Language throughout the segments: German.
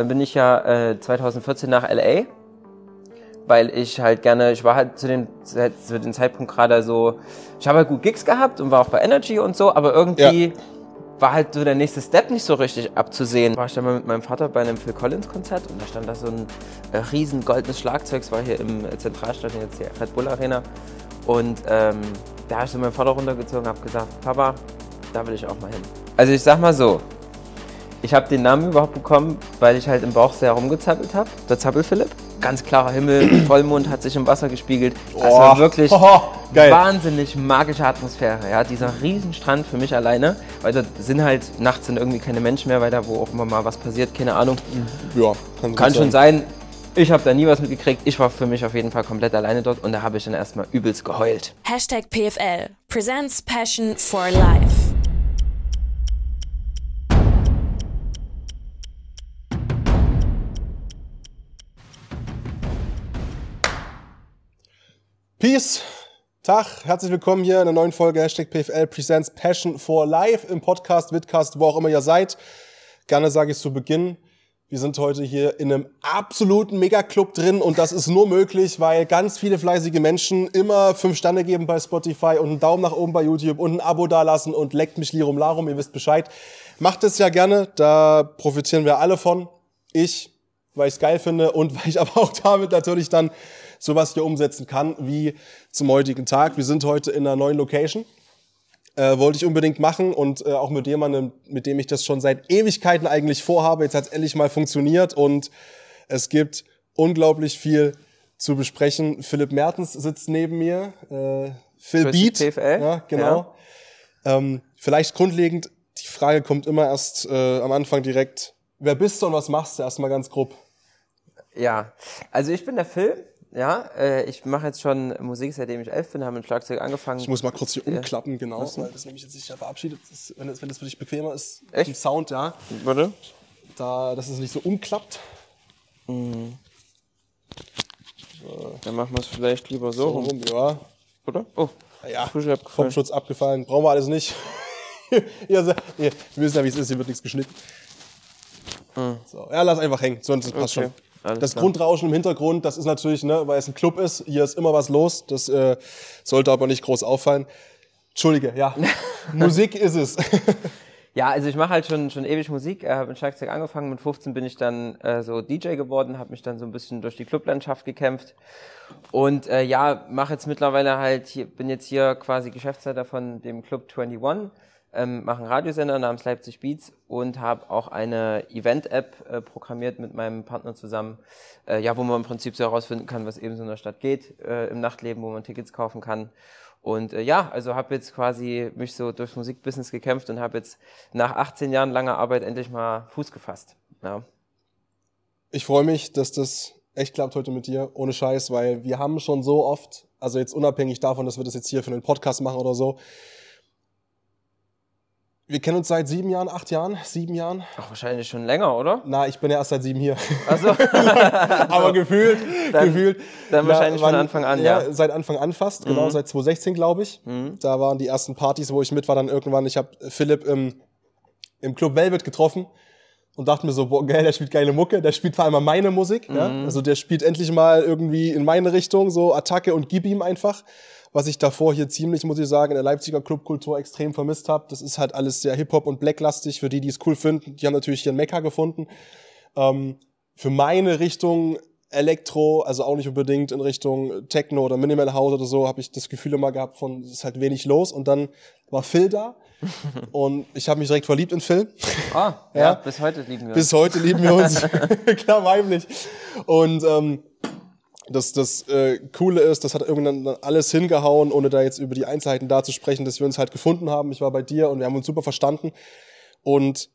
dann bin ich ja äh, 2014 nach LA, weil ich halt gerne, ich war halt zu dem, zu dem Zeitpunkt gerade so, ich habe halt gut Gigs gehabt und war auch bei Energy und so, aber irgendwie ja. war halt so der nächste Step nicht so richtig abzusehen. War ich dann mal mit meinem Vater bei einem Phil Collins Konzert und da stand da so ein äh, riesen goldenes Schlagzeug, es war hier im Zentralstadion jetzt hier Red Bull Arena und ähm, da habe ich so meinen Vater runtergezogen, habe gesagt, Papa, da will ich auch mal hin. Also ich sag mal so, ich habe den Namen überhaupt bekommen, weil ich halt im Bauch sehr rumgezappelt habe. Der Zappel-Philipp. Ganz klarer Himmel, Vollmond hat sich im Wasser gespiegelt. Das war wirklich oh, wahnsinnig magische Atmosphäre. Ja, dieser Riesenstrand für mich alleine, weil da sind halt nachts sind irgendwie keine Menschen mehr, weil da wo auch immer mal was passiert, keine Ahnung. Ja, kann, kann schon sein. Ich habe da nie was mitgekriegt. Ich war für mich auf jeden Fall komplett alleine dort und da habe ich dann erstmal übelst geheult. Hashtag PFL presents Passion for Life. Peace, Tag, herzlich willkommen hier in einer neuen Folge Hashtag PFL Presents Passion for Life im Podcast, Vidcast, wo auch immer ihr seid. Gerne sage ich zu Beginn, wir sind heute hier in einem absoluten Megaclub drin und das ist nur möglich, weil ganz viele fleißige Menschen immer fünf Sterne geben bei Spotify und einen Daumen nach oben bei YouTube und ein Abo dalassen und leckt mich Lirum Larum, ihr wisst Bescheid. Macht es ja gerne, da profitieren wir alle von. Ich, weil ich es geil finde und weil ich aber auch damit natürlich dann sowas hier umsetzen kann wie zum heutigen Tag. Wir sind heute in einer neuen Location. Äh, wollte ich unbedingt machen und äh, auch mit jemandem, mit dem ich das schon seit Ewigkeiten eigentlich vorhabe. Jetzt hat es endlich mal funktioniert und es gibt unglaublich viel zu besprechen. Philipp Mertens sitzt neben mir. Äh, Phil Beat. PFL. Ja, genau. Ja. Ähm, vielleicht grundlegend, die Frage kommt immer erst äh, am Anfang direkt. Wer bist du und was machst du? Erstmal ganz grob. Ja, also ich bin der Phil. Ja, äh, ich mache jetzt schon Musik, seitdem ich elf bin, habe mit Schlagzeug angefangen. Ich muss mal kurz hier umklappen, genau, weil das nämlich jetzt sich ja verabschiedet ist, wenn das, wenn das für dich bequemer ist. Echt? Im Sound, ja. Warte. Da, dass es nicht so umklappt. Mhm. So. Dann machen wir es vielleicht lieber so, so rum. rum. Ja. Oder? Oh, ja. Frische abgefallen. Popschutz abgefallen. Brauchen wir alles nicht. ja, wir wissen ja, wie es ist, hier wird nichts geschnitten. Mhm. So. Ja, lass einfach hängen, sonst passt okay. schon. Alles das klar. Grundrauschen im Hintergrund, das ist natürlich, ne, weil es ein Club ist, hier ist immer was los, das äh, sollte aber nicht groß auffallen. Entschuldige, ja, Musik ist es. ja, also ich mache halt schon, schon ewig Musik, äh, habe mit Schlagzeug angefangen, mit 15 bin ich dann äh, so DJ geworden, habe mich dann so ein bisschen durch die Clublandschaft gekämpft und äh, ja, mache jetzt mittlerweile halt, hier, bin jetzt hier quasi Geschäftsleiter von dem Club 21 ähm, mache einen Radiosender namens Leipzig Beats und habe auch eine Event-App äh, programmiert mit meinem Partner zusammen, äh, ja, wo man im Prinzip so herausfinden kann, was eben so in der Stadt geht, äh, im Nachtleben, wo man Tickets kaufen kann. Und äh, ja, also habe jetzt quasi mich so durchs Musikbusiness gekämpft und habe jetzt nach 18 Jahren langer Arbeit endlich mal Fuß gefasst. Ja. Ich freue mich, dass das echt klappt heute mit dir, ohne Scheiß, weil wir haben schon so oft, also jetzt unabhängig davon, dass wir das jetzt hier für einen Podcast machen oder so, wir kennen uns seit sieben Jahren, acht Jahren, sieben Jahren. Ach, wahrscheinlich schon länger, oder? Na, ich bin ja erst seit sieben hier. Also, Aber gefühlt, dann, gefühlt. Dann wahrscheinlich wann, von Anfang an, ja. ja. Seit Anfang an fast, genau, mhm. seit 2016, glaube ich. Mhm. Da waren die ersten Partys, wo ich mit war, dann irgendwann. Ich habe Philipp im, im Club Velvet getroffen und dachte mir so, boah, geil, der spielt geile Mucke, der spielt vor allem meine Musik, mhm. ja? also der spielt endlich mal irgendwie in meine Richtung, so Attacke und gib ihm einfach was ich davor hier ziemlich, muss ich sagen, in der Leipziger Clubkultur extrem vermisst habe. Das ist halt alles sehr Hip-Hop und Blacklastig. Für die, die es cool finden, die haben natürlich hier ein Mekka gefunden. Ähm, für meine Richtung Elektro, also auch nicht unbedingt in Richtung Techno oder Minimal House oder so, habe ich das Gefühl immer gehabt von, es ist halt wenig los. Und dann war Phil da und ich habe mich direkt verliebt in Phil. Ah, ja, ja, bis heute lieben wir uns. Bis heute lieben wir uns, klar weiblich. Und ähm, das, das äh, Coole ist, das hat irgendwann alles hingehauen, ohne da jetzt über die Einzelheiten da zu sprechen, dass wir uns halt gefunden haben. Ich war bei dir und wir haben uns super verstanden. Und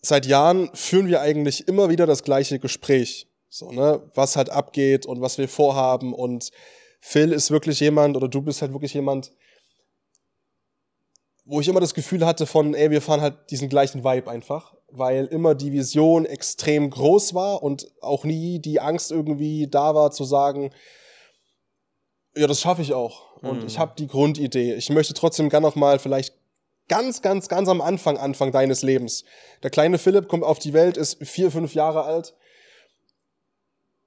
seit Jahren führen wir eigentlich immer wieder das gleiche Gespräch. So, ne, was halt abgeht und was wir vorhaben. Und Phil ist wirklich jemand, oder du bist halt wirklich jemand, wo ich immer das Gefühl hatte von, ey, wir fahren halt diesen gleichen Vibe einfach weil immer die Vision extrem groß war und auch nie die Angst irgendwie da war zu sagen, ja, das schaffe ich auch. Und mhm. ich habe die Grundidee. Ich möchte trotzdem gerne noch mal vielleicht ganz, ganz, ganz am Anfang, Anfang deines Lebens. Der kleine Philipp kommt auf die Welt, ist vier, fünf Jahre alt.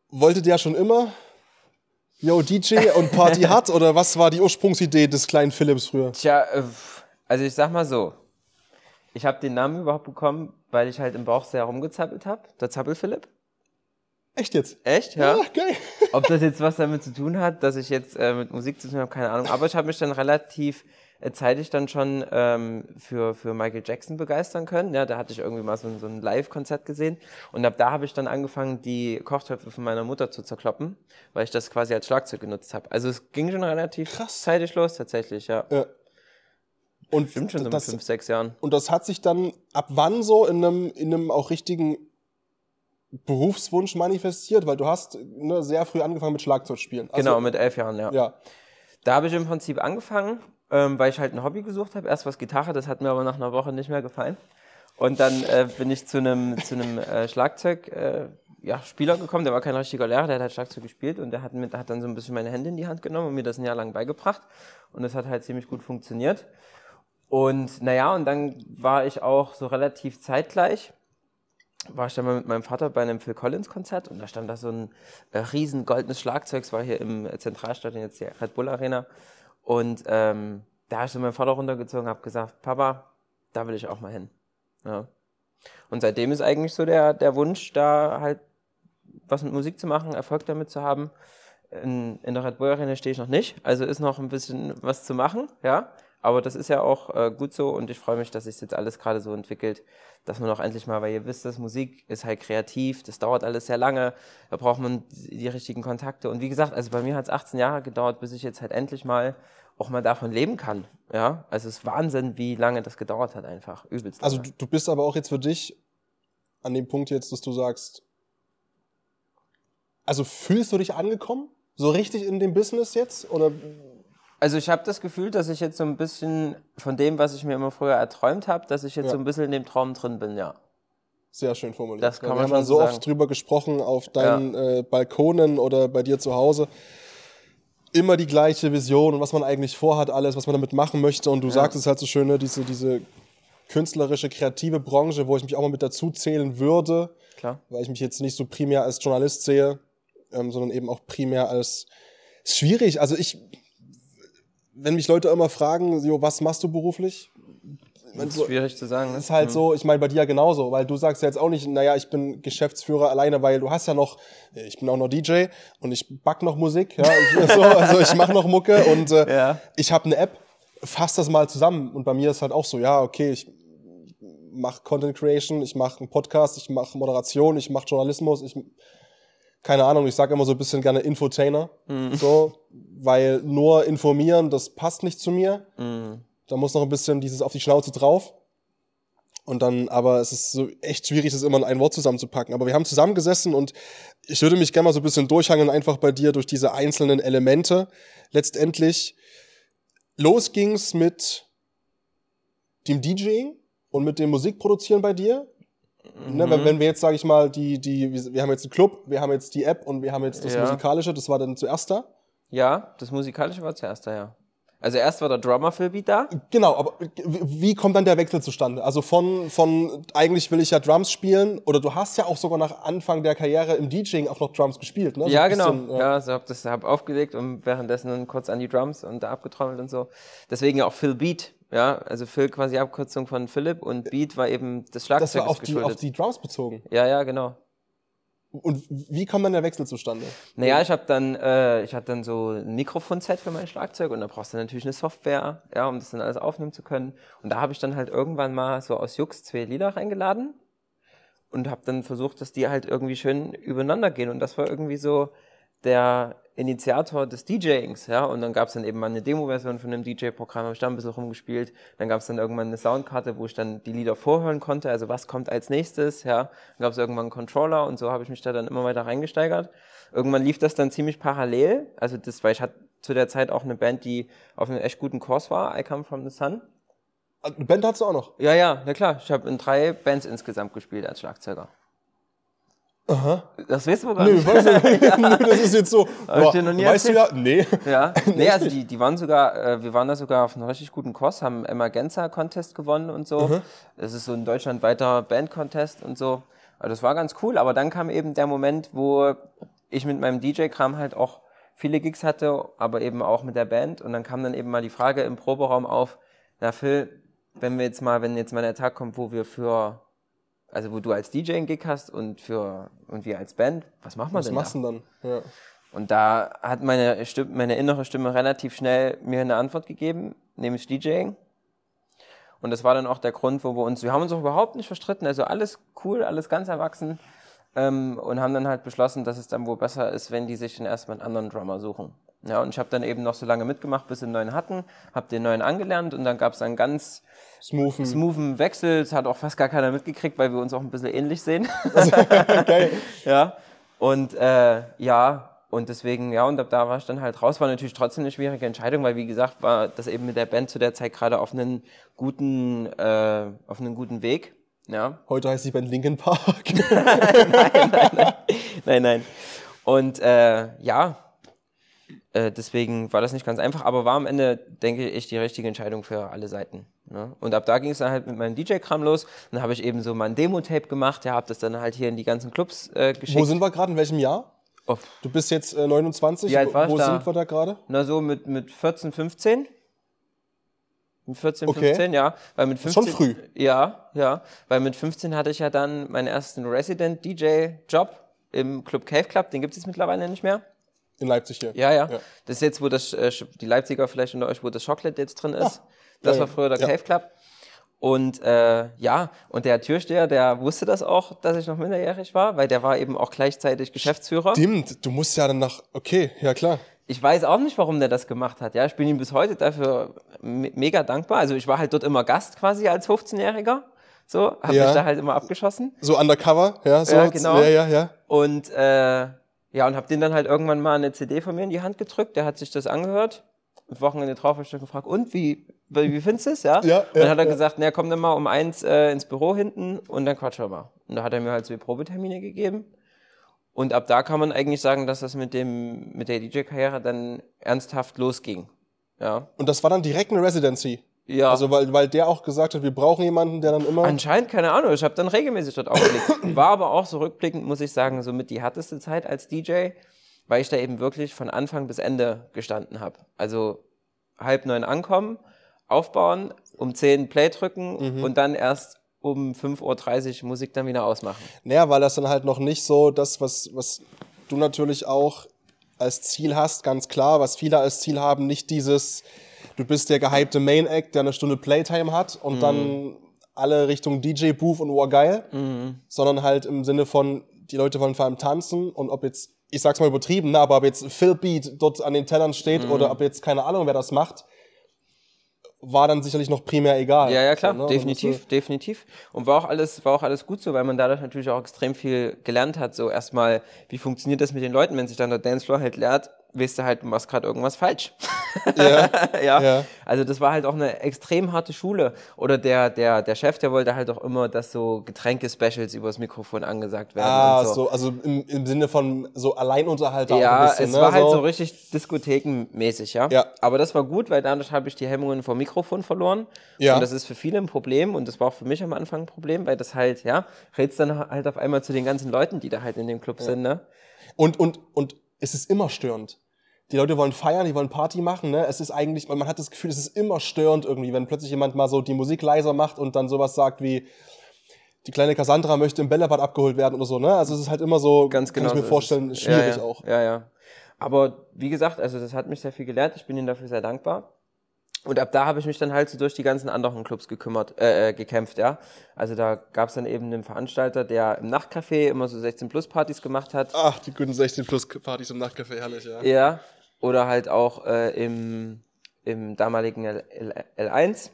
Wollte der schon immer Yo, DJ und Party hat oder was war die Ursprungsidee des kleinen Philipps früher? Tja, äh, also ich sag mal so. Ich habe den Namen überhaupt bekommen, weil ich halt im Bauch sehr rumgezappelt habe. Der Zappel-Philipp. Echt jetzt? Echt, ja. Ja, geil. Ob das jetzt was damit zu tun hat, dass ich jetzt äh, mit Musik zu tun habe, keine Ahnung. Aber ich habe mich dann relativ äh, zeitig dann schon ähm, für, für Michael Jackson begeistern können. Ja, da hatte ich irgendwie mal so, ein- so ein Live-Konzert gesehen. Und ab da habe ich dann angefangen, die Kochtöpfe von meiner Mutter zu zerkloppen, weil ich das quasi als Schlagzeug genutzt habe. Also es ging schon relativ Krass. zeitig los, tatsächlich, ja. Ja. Und Stimmt schon so mit das, fünf, sechs Jahren. und das hat sich dann ab wann so in einem, in einem auch richtigen Berufswunsch manifestiert, weil du hast ne, sehr früh angefangen mit Schlagzeugspielen. Also, genau, mit elf Jahren, ja. Ja. Da habe ich im Prinzip angefangen, ähm, weil ich halt ein Hobby gesucht habe. Erst was Gitarre, das hat mir aber nach einer Woche nicht mehr gefallen. Und dann äh, bin ich zu einem zu einem äh, Schlagzeug äh, ja, Spieler gekommen, der war kein richtiger Lehrer, der hat halt Schlagzeug gespielt und der hat, mir, der hat dann so ein bisschen meine Hände in die Hand genommen und mir das ein Jahr lang beigebracht. Und das hat halt ziemlich gut funktioniert. Und naja, und dann war ich auch so relativ zeitgleich, war ich dann mal mit meinem Vater bei einem Phil Collins Konzert und da stand da so ein äh, riesen goldenes Schlagzeug, es war hier im Zentralstadion jetzt die Red Bull Arena und ähm, da habe ich so meinen Vater runtergezogen, habe gesagt, Papa, da will ich auch mal hin. Ja. Und seitdem ist eigentlich so der, der Wunsch, da halt was mit Musik zu machen, Erfolg damit zu haben. In, in der Red Bull Arena stehe ich noch nicht, also ist noch ein bisschen was zu machen, ja. Aber das ist ja auch äh, gut so und ich freue mich, dass sich jetzt alles gerade so entwickelt, dass man auch endlich mal, weil ihr wisst, dass Musik ist halt kreativ, das dauert alles sehr lange, da braucht man die richtigen Kontakte. Und wie gesagt, also bei mir hat es 18 Jahre gedauert, bis ich jetzt halt endlich mal auch mal davon leben kann. Ja, also es ist Wahnsinn, wie lange das gedauert hat einfach. Übelst. Also lange. du, du bist aber auch jetzt für dich an dem Punkt jetzt, dass du sagst, also fühlst du dich angekommen? So richtig in dem Business jetzt? Oder Also ich habe das Gefühl, dass ich jetzt so ein bisschen von dem, was ich mir immer früher erträumt habe, dass ich jetzt Ja. so ein bisschen in dem Traum drin bin, ja. sehr schön formuliert. Das kann Ja, man Wir haben schon ja so sagen. oft drüber gesprochen auf deinen äh, Balkonen oder bei dir zu Hause. Immer die gleiche Vision und was man eigentlich vorhat, alles, was man damit machen möchte. Und du sagst es halt so schön, ne, diese, diese künstlerische, kreative Branche, wo ich mich auch mal mit dazu zählen würde, Klar. weil ich mich jetzt nicht so primär als Journalist sehe, ähm, sondern eben auch primär als schwierig. Also ich, wenn mich Leute immer fragen, so, was machst du beruflich? Das ist schwierig zu sagen. Ne? ist halt so, ich meine bei dir ja genauso, weil du sagst ja jetzt auch nicht, naja, ich bin Geschäftsführer alleine, weil du hast ja noch, ich bin auch noch DJ und ich back noch Musik, ja, ich, so, also ich mache noch Mucke und äh, Ja. ich habe eine App, fass das mal zusammen und bei mir ist halt auch so, ja, okay, ich mache Content Creation, ich mache einen Podcast, ich mache Moderation, ich mache Journalismus, ich keine Ahnung, ich sage immer so ein bisschen gerne Infotainer, so, weil nur informieren, das passt nicht zu mir. Da muss noch ein bisschen dieses auf die Schnauze drauf. Und dann, aber es ist so echt schwierig, das immer in ein Wort zusammenzupacken. Aber wir haben zusammengesessen und ich würde mich gerne mal so ein bisschen durchhangeln, einfach bei dir durch diese einzelnen Elemente. Letztendlich, los ging's mit dem DJing und mit dem Musikproduzieren bei dir. Ne, wenn, wenn wir jetzt, sage ich mal, die, die, wir haben jetzt einen Club, wir haben jetzt die App und wir haben jetzt das Ja. Musikalische, das war dann zuerst da. Ja, das Musikalische war zuerst da, ja. Also erst war der Drummer Phil Beat da. Genau, aber wie kommt dann der Wechsel zustande? Also von, von eigentlich will ich ja Drums spielen oder du hast ja auch sogar nach Anfang der Karriere im DJing auch noch Drums gespielt, ne? So ja, genau. bisschen, ja, so hab das hab aufgelegt und währenddessen dann kurz an die Drums und da abgetrommelt und so. Deswegen ja auch Phil Beat. Ja, also Phil quasi Abkürzung von Philipp und Beat war eben das Schlagzeug Das war auf die, auf die Drums bezogen. ja, ja, genau. Und wie kommt dann der Wechsel zustande? Naja, ich habe dann, äh, ich hatte dann so ein Mikrofonset für mein Schlagzeug und da brauchst du natürlich eine Software, ja, um das dann alles aufnehmen zu können. Und da habe ich dann halt irgendwann mal so aus Jux zwei Lieder reingeladen und habe dann versucht, dass die halt irgendwie schön übereinander gehen. Und das war irgendwie so der Initiator des DJings, ja. Und dann gab es dann eben mal eine Demo-Version von einem DJ-Programm, habe ich da ein bisschen rumgespielt. Dann gab es dann irgendwann eine Soundkarte, wo ich dann die Lieder vorhören konnte, also was kommt als nächstes, ja. Dann gab es irgendwann einen Controller und so habe ich mich da dann immer weiter reingesteigert. Irgendwann lief das dann ziemlich parallel, also das, weil ich hatte zu der Zeit auch eine Band, die auf einem echt guten Kurs war, I Come From The Sun. Eine Band hast du auch noch. Ja, ja, na klar, ich habe in drei Bands insgesamt gespielt als Schlagzeuger. Das weißt du gar Nö, nicht. weißt du, Nö, das ist jetzt so. Boah, weißt du ja? Nee. Ja, nee, also die, die waren sogar, äh, wir waren da sogar auf einem richtig guten Kurs, haben Emergenza Contest gewonnen und so. Das ist so ein deutschlandweiter Band-Contest und so. Also das war ganz cool, aber dann kam eben der Moment, wo ich mit meinem DJ-Kram halt auch viele Gigs hatte, aber eben auch mit der Band. Und dann kam dann eben mal die Frage im Proberaum auf, na Phil, wenn wir jetzt mal, wenn jetzt mal der Tag kommt, wo wir für, also wo du als DJ einen Gig hast und für, und wir als Band, was machen wir Was denn machst da? du denn dann? Ja. Und da hat meine Stimme, meine innere Stimme relativ schnell mir eine Antwort gegeben, nämlich DJing. Und das war dann auch der Grund, wo wir uns, wir haben uns auch überhaupt nicht verstritten, also alles cool, alles ganz erwachsen. Ähm, und haben dann halt beschlossen, dass es dann wohl besser ist, wenn die sich dann erstmal einen anderen Drummer suchen. Ja, und ich habe dann eben noch so lange mitgemacht, bis sie einen neuen hatten, habe den neuen angelernt und dann gab es einen ganz Smoothen. smoothen Wechsel. Das hat auch fast gar keiner mitgekriegt, weil wir uns auch ein bisschen ähnlich sehen. Geil. Ja. Und äh, ja, und deswegen, ja, und ab da war ich dann halt raus. War natürlich trotzdem eine schwierige Entscheidung, weil wie gesagt, war das eben mit der Band zu der Zeit gerade auf einen guten, äh, auf einen guten Weg. Ja. Heute heißt die Band Linkin Park. Nein, nein. Und äh, ja, äh, deswegen war das nicht ganz einfach, aber war am Ende, denke ich, die richtige Entscheidung für alle Seiten. Ne? Und ab da ging es dann halt mit meinem DJ-Kram los. Dann habe ich eben so mein Demo-Tape gemacht, ja, habe das dann halt hier in die ganzen Clubs äh, geschickt. Wo sind wir gerade? In welchem Jahr? Oh, Du bist jetzt äh, 29. Wie alt war ich Wo da? sind wir da gerade? Na, so mit, mit 14, 15. Mit 14, Okay. 15, ja. Weil mit ist 15, schon früh. Ja, ja. Weil mit 15 hatte ich ja dann meinen ersten Resident-DJ-Job im Club Cave Club. Den gibt es jetzt mittlerweile nicht mehr. In Leipzig hier. Ja, ja. Ja. Das ist jetzt, wo das, äh, die Leipziger vielleicht unter euch, wo das Chocolate jetzt drin ist. Ah. Das Ja, war früher der Ja. Cave Club. Und äh, ja, und der Türsteher, der wusste das auch, dass ich noch minderjährig war, weil der war eben auch gleichzeitig Geschäftsführer. Stimmt, du musst ja dann nach. Okay, ja klar. Ich weiß auch nicht, warum der das gemacht hat. Ja, ich bin ihm bis heute dafür me mega dankbar. Also ich war halt dort immer Gast quasi als 15-Jähriger. So, habe Ja. mich da halt immer abgeschossen. So undercover, ja, so. Ja, genau. Ja, ja, ja. Und äh, ja, und habe den dann halt irgendwann mal eine CD von mir in die Hand gedrückt. Der hat sich das angehört. Und Wochenende drauf habe ich dann gefragt, und wie, wie, wie findest du es? Ja? Ja, und dann ja, hat er ja. gesagt, na komm dann mal um eins äh, ins Büro hinten und dann quatschen wir mal. Und da hat er mir halt zwei Probetermine gegeben. Und ab da kann man eigentlich sagen, dass das mit dem mit der DJ-Karriere dann ernsthaft losging. Ja. Und das war dann direkt eine Residency. Ja. Also weil, weil der auch gesagt hat, wir brauchen jemanden, der dann immer. Anscheinend, keine Ahnung. Ich habe dann regelmäßig dort aufgelegt. War aber auch so rückblickend, muss ich sagen, somit die härteste Zeit als DJ, weil ich da eben wirklich von Anfang bis Ende gestanden habe. Also halb neun ankommen, aufbauen, um zehn Play drücken und dann erst um 5.30 Uhr Musik dann wieder ausmachen. Naja, weil das dann halt noch nicht so das, was, was du natürlich auch als Ziel hast, ganz klar, was viele als Ziel haben, nicht dieses, du bist der gehypte Main Act, der eine Stunde Playtime hat und dann alle Richtung DJ-Booth und oh geil, sondern halt im Sinne von, die Leute wollen vor allem tanzen und ob jetzt, ich sag's mal übertrieben, ne, aber ob jetzt Phil Beat dort an den Tellern steht oder ob jetzt keine Ahnung, wer das macht, war dann sicherlich noch primär egal. Ja, ja, klar, So, ne? Also definitiv, definitiv. Und war auch alles, war auch alles gut so, weil man dadurch natürlich auch extrem viel gelernt hat. So erstmal, wie funktioniert das mit den Leuten, wenn sich dann der Dancefloor halt leert, weißt du halt, du machst gerade irgendwas falsch. Ja, ja. Ja. Also das war halt auch eine extrem harte Schule. Oder der, der, der Chef, der wollte halt auch immer, dass so Getränke-Specials übers Mikrofon angesagt werden. Ah, und so. also im, im Sinne von so Alleinunterhalter Ja, bisschen, es ne? war halt so richtig diskothekenmäßig, ja? Ja. Aber das war gut, weil dadurch habe ich die Hemmungen vom Mikrofon verloren. Ja. Und das ist für viele ein Problem und das war auch für mich am Anfang ein Problem, weil das halt, ja, redst dann halt auf einmal zu den ganzen Leuten, die da halt in dem Club sind, ne? Und, und, und es ist immer störend. Die Leute wollen feiern, die wollen Party machen, ne? Es ist eigentlich, man hat das Gefühl, es ist immer störend irgendwie, wenn plötzlich jemand mal so die Musik leiser macht und dann sowas sagt wie, die kleine Cassandra möchte im Bällebad abgeholt werden oder so, ne? Also es ist halt immer so, Ganz genau. kann ich mir so ist vorstellen, es. schwierig ja, ja. auch. Ja, ja. Aber wie gesagt, also das hat mich sehr viel gelehrt. Ich bin ihnen dafür sehr dankbar. Und ab da habe ich mich dann halt so durch die ganzen anderen Clubs gekümmert, äh, äh, gekämpft, ja. Also da gab es dann eben einen Veranstalter, der im Nachtcafé immer so 16-Plus-Partys gemacht hat. Ach, die guten 16 Plus Partys im Nachtcafé, herrlich, ja. Ja. Oder halt auch äh, im, im damaligen L L L1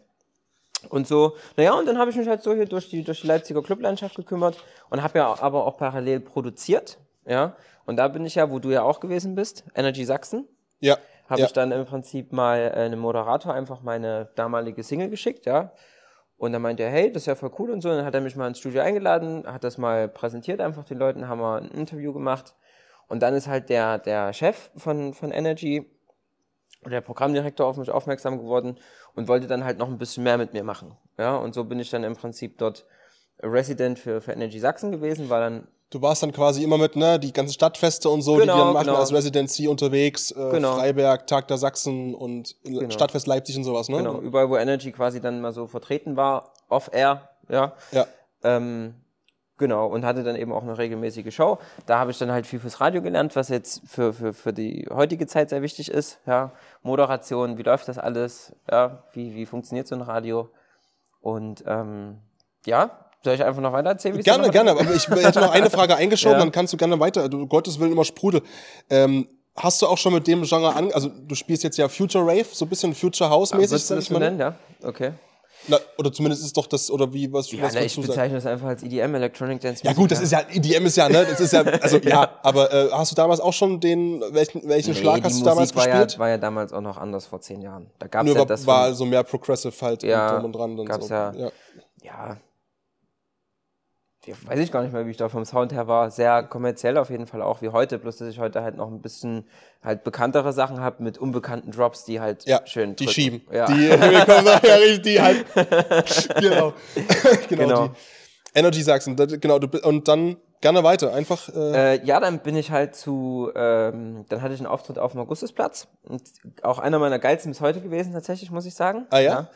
und so. Naja, und dann habe ich mich halt so hier durch die, durch die Leipziger Clublandschaft gekümmert und habe ja aber auch parallel produziert. Ja. Und da bin ich ja, wo du ja auch gewesen bist, Energy Sachsen. Ja. Habe ja. ich dann im Prinzip mal äh, einem Moderator einfach meine damalige Single geschickt, ja. Und dann meinte er, hey, das ist ja voll cool und so. Und dann hat er mich mal ins Studio eingeladen, hat das mal präsentiert einfach den Leuten, haben wir ein Interview gemacht. Und dann ist halt der, der Chef von, von Energy, der Programmdirektor auf mich aufmerksam geworden und wollte dann halt noch ein bisschen mehr mit mir machen. Ja, und so bin ich dann im Prinzip dort Resident für, für Energy Sachsen gewesen, war dann Du warst dann quasi immer mit, ne, die ganzen Stadtfeste und so, Genau, die dann machen genau. als Residency unterwegs, äh, Genau. Freiberg, Tag der Sachsen und Stadtfest Leipzig und sowas, ne? Genau, überall, wo Energy quasi dann mal so vertreten war, off-air, ja. Ja. Ähm, genau, und hatte dann eben auch eine regelmäßige Show. Da habe ich dann halt viel fürs Radio gelernt, was jetzt für, für, für die heutige Zeit sehr wichtig ist. Ja. Moderation, wie läuft das alles? Ja, wie, wie funktioniert so ein Radio? Und ähm, ja, soll ich einfach noch weiter erzählen? wie Gerne, gerne, aber ich hätte noch eine Frage eingeschoben, Ja. dann kannst du gerne weiter, du Gottes Willen immer Sprudel. Ähm, hast du auch schon mit dem Genre an, also du spielst jetzt ja Future Rave, so ein bisschen Future House mäßig, Würdest du das mal. nennen? Ja, okay. Na, oder zumindest ist doch das, oder wie, was, Ja, was würdest ich du bezeichne das einfach als EDM, Electronic Dance Ja gut, das ist ja, EDM ist ja, ne, das ist ja, also ja, aber äh, hast du damals auch schon den, welchen, welchen Schlag die hast du Musik damals war gespielt? Ja, war ja damals auch noch anders vor zehn Jahren. Da gab es Nur ja war, das war von- so mehr Progressive halt Ja, und drum und dran. Und gab's so. ja. ja. ja, ja, weiß ich gar nicht mehr, wie ich da vom Sound her war. Sehr kommerziell auf jeden Fall auch wie heute, bloß dass ich heute halt noch ein bisschen halt bekanntere Sachen habe mit unbekannten Drops, die halt Ja, schön die drücken. schieben. Ja. Die, wir kommen nachher die halt. genau. genau. Genau. Die Energy Sachsen, genau. Du, und dann gerne weiter. Einfach, äh, Äh, ja, dann bin ich halt zu, ähm, dann hatte ich einen Auftritt auf dem Augustusplatz und auch einer meiner geilsten bis heute gewesen tatsächlich, muss ich sagen. ah ja?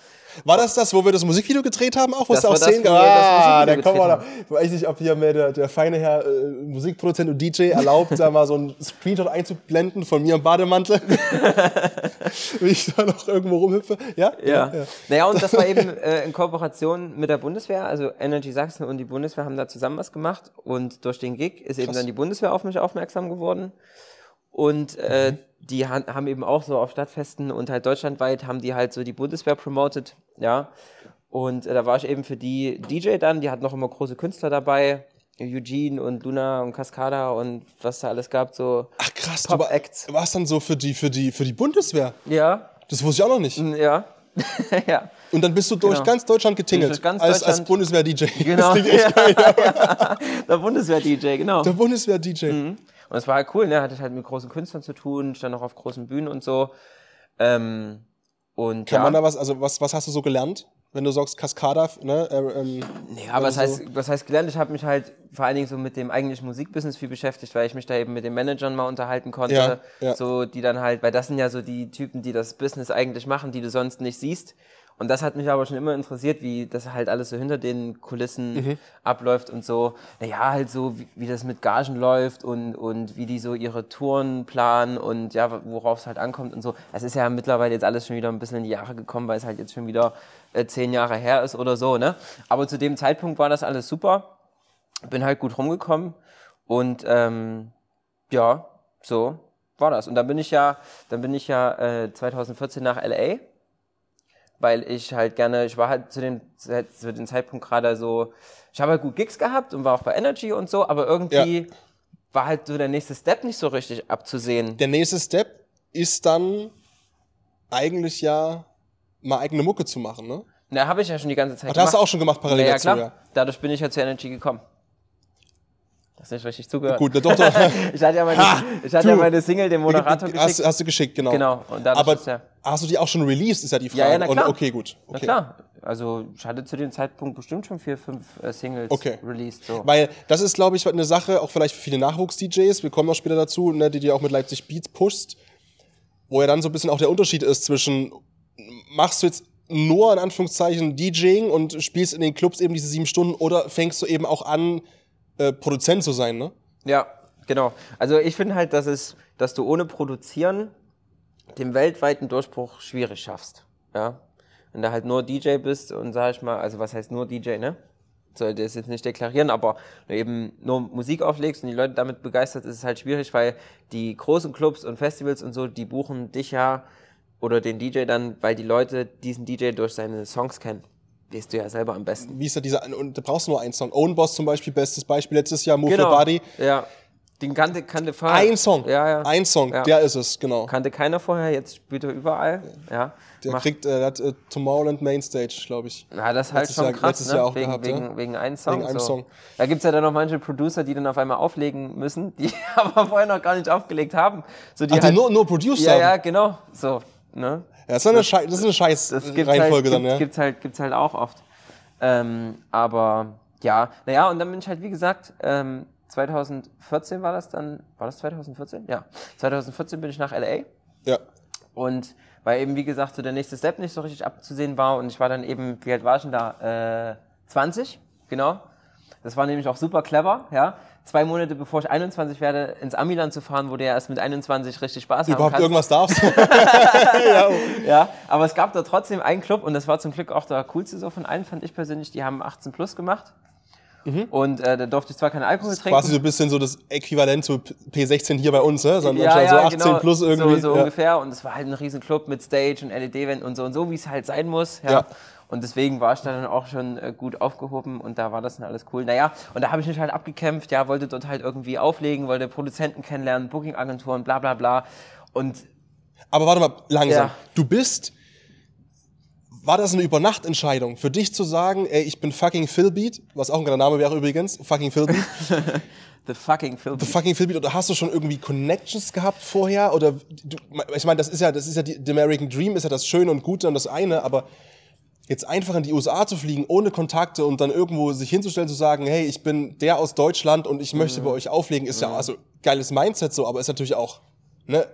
War das das, wo wir das Musikvideo gedreht haben, auch? Wo Das es da auch Szenen gab? Ah, da kommen wir gedreht da. Weiß nicht, ob hier mir der, der feine Herr äh, Musikproduzent und DJ erlaubt, da mal so einen Screenshot einzublenden von mir im Bademantel. Wie ich da noch irgendwo rumhüpfe. Ja? Ja. Naja, und das war eben äh, in Kooperation mit der Bundeswehr. Also Energy Sachsen und die Bundeswehr haben da zusammen was gemacht. Und durch den Gig ist eben dann die Bundeswehr auf mich aufmerksam geworden. Und äh, Mhm. die han haben eben auch so auf Stadtfesten und halt deutschlandweit haben die halt so die Bundeswehr promoted, ja. Und äh, da war ich eben für die DJ dann, die hatten noch immer große Künstler dabei. Eugene und Luna und Cascada und was da alles gab, so. Ach krass, du war, Pop-Acts. warst dann so für die, für, die, für die Bundeswehr. Ja, Das wusste ich auch noch nicht. ja, ja. Und dann bist du durch Genau. ganz Deutschland getingelt. Durch ganz als, als. Bundeswehr-DJ. Genau. Das klingt echt geil. Der Bundeswehr-DJ, genau. Der Bundeswehr-DJ. Und es war halt cool, ne? Hatte ich halt mit großen Künstlern zu tun, stand auch auf großen Bühnen und so. Ähm, und Kann ja, man da was, also was, was hast du so gelernt? Wenn du sagst Cascada, ne? Äh, ähm, ja, aber was so- heißt, was heißt gelernt? Ich habe mich halt vor allen Dingen so mit dem eigentlichen Musikbusiness viel beschäftigt, weil ich mich da eben mit den Managern mal unterhalten konnte. Ja, ja. So, die dann halt, weil das sind ja so die Typen, die das Business eigentlich machen, die du sonst nicht siehst. Und das hat mich aber schon immer interessiert, wie das halt alles so hinter den Kulissen Mhm. abläuft und so. Naja, halt so, wie, wie das mit Gagen läuft und, und wie die so ihre Touren planen und ja, worauf es halt ankommt und so. Es ist ja mittlerweile jetzt alles schon wieder ein bisschen in die Jahre gekommen, weil es halt jetzt schon wieder äh, zehn Jahre her ist oder so, ne? Aber zu dem Zeitpunkt war das alles super. Bin halt gut rumgekommen und ähm, ja, so war das. Und dann bin ich ja, dann bin ich ja äh, 2014 nach LA weil ich halt gerne, ich war halt zu dem, zu dem Zeitpunkt gerade so, ich habe halt gut Gigs gehabt und war auch bei Energy und so, aber irgendwie war halt so der nächste Step nicht so richtig abzusehen. Der nächste Step ist dann eigentlich ja mal eigene Mucke zu machen, ne? Na, habe ich ja schon die ganze Zeit Ach, das hast du auch schon gemacht parallel ja, ja, dazu, klar. ja. Dadurch bin ich ja zu Energy gekommen. Hast nicht richtig zugehört. Gut, der Doktor. Ich hatte ja meine, Ha, ich hatte du. ja meine Single dem Moderator geschickt. hast, hast du geschickt, genau. Genau, und dadurch Aber ja- hast du die auch schon released, ist ja die Frage. Ja, ja, na Und- klar. okay, gut. Na Okay. klar. Also ich hatte zu dem Zeitpunkt bestimmt schon vier, fünf äh, Singles Okay. released. So. Weil das ist, glaube ich, eine Sache, auch vielleicht für viele Nachwuchs-DJs, wir kommen noch später dazu, ne, die dir auch mit Leipzig Beats pushst, wo ja dann so ein bisschen auch der Unterschied ist zwischen, machst du jetzt nur in Anführungszeichen DJing und spielst in den Clubs eben diese sieben Stunden oder fängst du eben auch an, äh, Produzent zu sein, ne? Ja, genau. Also ich finde halt, dass es, dass du ohne Produzieren den weltweiten Durchbruch schwierig schaffst. Ja. Wenn du halt nur DJ bist und sag ich mal, also was heißt nur DJ, ne? Sollte es jetzt nicht deklarieren, aber eben nur Musik auflegst und die Leute damit begeistert, ist es halt schwierig, weil die großen Clubs und Festivals und so, die buchen dich ja oder den DJ dann, weil die Leute diesen DJ durch seine Songs kennen. Weißt du ja selber am besten. Wie ist da dieser, und da brauchst du nur einen Song. Own Boss zum Beispiel, bestes Beispiel, letztes Jahr Move Genau. Your Body. Ja. Den kannte, kannte vorher. Ein Song. Ja, ja. Ein Song, Ja. der ist es, genau. Kannte keiner vorher, jetzt spielt er überall. Ja. Der Macht- kriegt, äh, hat äh, Tomorrowland Mainstage, glaube ich. Ja, das ist halt letztes schon Jahr- krass, letztes ne? Jahr auch wegen, gehabt, wegen, ja. wegen einem Song. Wegen einem so. Song. Da gibt's ja dann noch manche Producer, die dann auf einmal auflegen müssen, die aber vorher noch gar nicht aufgelegt haben. So, die Ach, die halt, nur, nur produced ja, haben? ja, genau. So, ne? Ja, das ist eine, Schei das ist eine scheiß Das gibt's Reihenfolge halt, dann, gibt's, ja. gibt's halt, gibt's halt auch oft. Ähm, aber ja, naja, und dann bin ich halt, wie gesagt, ähm, 2014 war das dann, war das 2014? Ja, 2014 bin ich nach LA ja. und weil eben, wie gesagt, so der nächste Step nicht so richtig abzusehen war und ich war dann eben, wie alt war ich denn da? Äh, 20, genau. Das war nämlich auch super clever, ja. Zwei Monate bevor ich 21 werde, ins Amiland zu fahren, wo du ja erst mit 21 richtig Spaß haben Überhaupt kannst. irgendwas darfst. Ja, aber es gab da trotzdem einen Club und das war zum Glück auch der coolste so von allen, fand ich persönlich. Die haben 18 plus gemacht. Und äh, da durfte ich zwar keinen Alkohol trinken. Mhm. Quasi so ein bisschen so das Äquivalent zu P16 hier bei uns, ne? Sondern ja, ja, so 18 genau, plus irgendwie. So, so ja. ungefähr. Und es war halt ein riesen Club mit Stage und LED-Wand und so und so, wie es halt sein muss. Ja. Ja. Und deswegen war ich da dann auch schon äh, gut aufgehoben und da war das dann alles cool. Naja, und da habe ich mich halt abgekämpft, ja, wollte dort halt irgendwie auflegen, wollte Produzenten kennenlernen, Booking-Agenturen, bla bla bla. Und Aber warte mal, langsam. Ja. Du bist. War das eine Übernachtentscheidung für dich zu sagen, ey, ich bin fucking Philbeat, was auch ein geiler Name wäre übrigens, fucking Philbeat, the fucking Film. the fucking Philbeat, oder hast du schon irgendwie Connections gehabt vorher? Oder du, ich meine, das ist ja, das ist ja die, the American Dream, ist ja das Schöne und Gute und das eine, aber jetzt einfach in die USA zu fliegen, ohne Kontakte und dann irgendwo sich hinzustellen, zu sagen, hey, ich bin der aus Deutschland und ich möchte bei euch auflegen, ist ja also geiles Mindset so, aber ist natürlich auch, ne,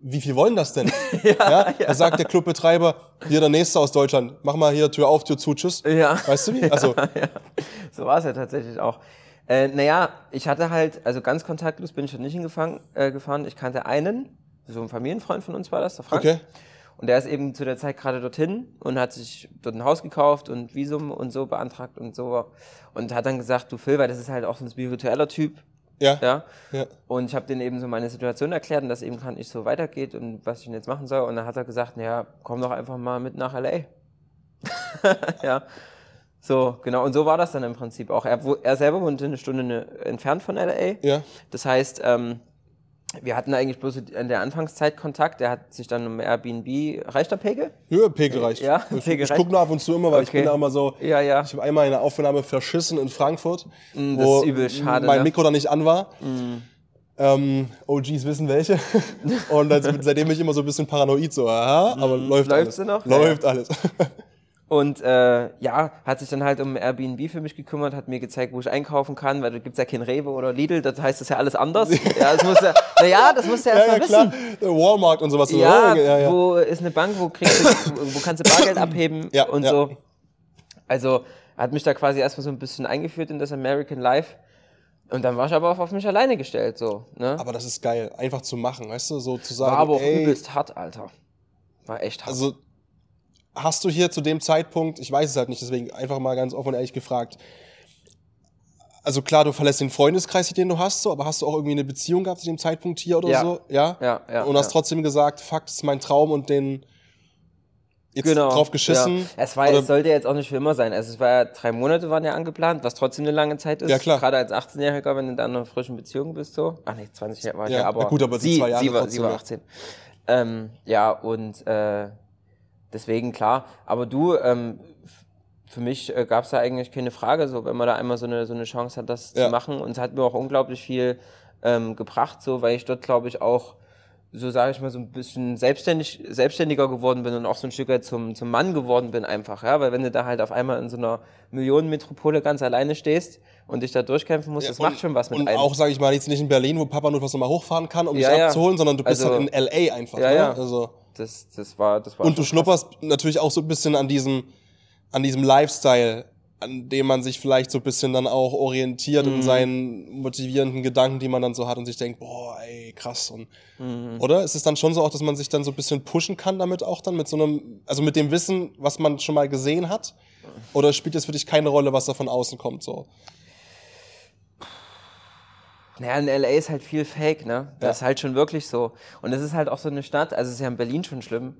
wie viel wollen das denn? ja, Da sagt der Clubbetreiber, hier der Nächste aus Deutschland, mach mal hier Tür auf, Tür zu, tschüss. Ja. Weißt du wie? Also, So war es ja tatsächlich auch. Äh, naja, ich hatte halt, also ganz kontaktlos bin ich dort nicht hingefahren, äh, gefahren. Ich kannte einen, so ein Familienfreund von uns war das, der Frank. okay. Und der ist eben zu der Zeit gerade dorthin und hat sich dort ein Haus gekauft und Visum und so beantragt und so. Und hat dann gesagt, du Phil, weil das ist halt auch so ein spiritueller Typ, Ja. ja. ja. Und ich habe denen eben so meine Situation erklärt und dass eben gerade nicht so weitergeht und was ich denn jetzt machen soll. Und dann hat er gesagt, naja, komm doch einfach mal mit nach L.A. ja. So, genau. Und so war das dann im Prinzip auch. Er, er selber wohnte eine Stunde ne, entfernt von L.A. Ja. Das heißt, ähm, wir hatten eigentlich bloß in der Anfangszeit Kontakt. Er hat sich dann um Airbnb, reicht der Pegel? Ja, Pegel reicht. Ja, ich, ich gucke nur ab und zu immer, weil ich Okay. bin da immer so. Ja, ja. Ich habe einmal eine Aufnahme verschissen in Frankfurt, Mm, das wo ist übel schade, mein ne? Mm. Mikro da nicht an war. Ähm, OGs wissen welche. und seitdem bin ich immer so ein bisschen paranoid, so, aha, aber läuft Mm. Läuft alles. sie noch? Läuft alles. Und äh, ja, hat sich dann halt um Airbnb für mich gekümmert, hat mir gezeigt, wo ich einkaufen kann, weil da gibt's ja kein Rewe oder Lidl, das heißt das ja alles anders. ja, das muss ja, naja, das musst du ja ja, erst ja, mal klar. wissen. Walmart und sowas. Ja, ja, ja. wo ist eine Bank, wo kriegst du, wo kannst du Bargeld abheben Ja, und ja. so. Also hat mich da quasi erstmal so ein bisschen eingeführt in das American Life. Und dann war ich aber auch auf mich alleine gestellt, so. Ne? Aber das ist geil, einfach zu machen, weißt du, so zu sagen, War aber auch ey, übelst hart, Alter. War echt hart. Also hast du hier zu dem Zeitpunkt, ich weiß es halt nicht, deswegen einfach mal ganz offen und ehrlich gefragt. Also klar, du verlässt den Freundeskreis, den du hast, so, aber hast du auch irgendwie eine Beziehung gehabt zu dem Zeitpunkt hier oder Ja. so? Ja. Ja, ja, Und hast ja. trotzdem gesagt, fuck, das ist mein Traum und den jetzt genau. drauf geschissen. Ja. Es, war, es sollte jetzt auch nicht für immer sein. Also es war ja drei Monate waren ja angeplant, was trotzdem eine lange Zeit ist. Ja, klar. Gerade als 18-Jähriger, wenn du dann in einer frischen Beziehung bist, so. Ach nee, 20 Jahre war ich Ja, ja, aber. na gut, aber sie, zwei Jahre sie, war, sie war ja. 18. Ähm, ja, und äh, deswegen klar. Aber du, ähm, für mich äh, gab es da eigentlich keine Frage, so wenn man da einmal so eine, so eine Chance hat, das Ja. zu machen. Und es hat mir auch unglaublich viel ähm, gebracht, so weil ich dort, glaube ich, auch so sage ich mal, so ein bisschen selbstständig, selbstständiger geworden bin und auch so ein Stück weit zum, zum Mann geworden bin einfach, ja, weil wenn du da halt auf einmal in so einer Millionenmetropole ganz alleine stehst und dich da durchkämpfen musst, das und, macht schon was mit Und einem. auch, sage ich mal, jetzt nicht in Berlin, wo Papa nur was nochmal hochfahren kann, um Ja, dich ja. abzuholen, sondern du bist Also- halt in L.A. einfach. Ja, ne? ja. Also, das, das war, das war und du schon krass. schnupperst natürlich auch so ein bisschen an diesem, an diesem Lifestyle, an dem man sich vielleicht so ein bisschen dann auch orientiert Mhm. in seinen motivierenden Gedanken, die man dann so hat und sich denkt, boah, ey, krass. Und, Mhm. Oder ist es dann schon so auch, dass man sich dann so ein bisschen pushen kann damit auch dann mit so einem, also mit dem Wissen, was man schon mal gesehen hat? Oder spielt es für dich keine Rolle, was da von außen kommt? So? Naja, in L.A. ist halt viel Fake, ne? Das Ja. ist halt schon wirklich so. Und es ist halt auch so eine Stadt, also es ist ja in Berlin schon schlimm,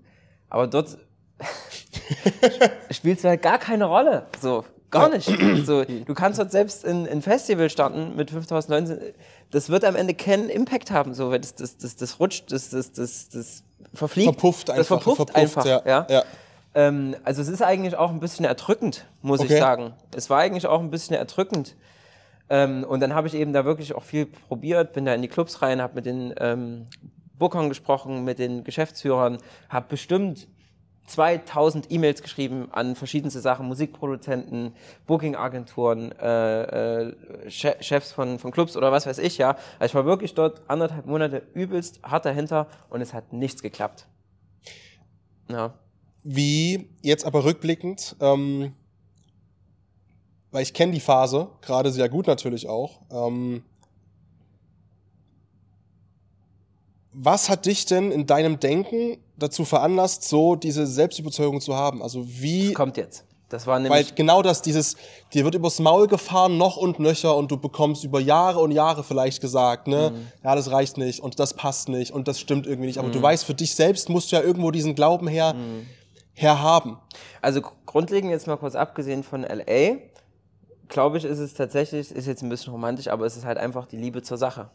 aber dort, spielt es halt gar keine Rolle. So, gar nicht. So, du kannst dort selbst in ein Festival starten mit 5000 Leuten. Das wird am Ende keinen Impact haben. So, weil das, das, das, das rutscht, das, das, das, das verfliegt. Verpufft das einfach, verpufft, verpufft, einfach. ja, Ja. ja. Ähm, also es ist eigentlich auch ein bisschen erdrückend, muss Okay. ich sagen. Es war eigentlich auch ein bisschen erdrückend. Ähm, und dann habe ich eben da wirklich auch viel probiert, bin da in die Clubs rein, habe mit den ähm, Bookern gesprochen, mit den Geschäftsführern, habe bestimmt 2000 E-Mails geschrieben an verschiedenste Sachen, Musikproduzenten, Booking-Agenturen, äh, äh, Che- Chefs von, von Clubs oder was weiß ich, ja. Also ich war wirklich dort anderthalb Monate übelst hart dahinter und es hat nichts geklappt. Ja. Wie jetzt aber rückblickend, ähm, weil ich kenne die Phase gerade sehr gut natürlich auch. Ähm, was hat dich denn in deinem Denken dazu veranlasst, so diese Selbstüberzeugung zu haben? Also wie, Kommt jetzt. Das war weil nämlich, genau das, dieses, dir wird übers Maul gefahren, noch und nöcher und du bekommst über Jahre und Jahre vielleicht gesagt, ne, Mhm. ja, das reicht nicht und das passt nicht und das stimmt irgendwie nicht. Aber du weißt, für dich selbst musst du ja irgendwo diesen Glauben her, Mhm. her haben. also gr- grundlegend jetzt mal kurz abgesehen von LA, glaube ich, ist es tatsächlich, ist jetzt ein bisschen romantisch, aber es ist halt einfach die Liebe zur Sache.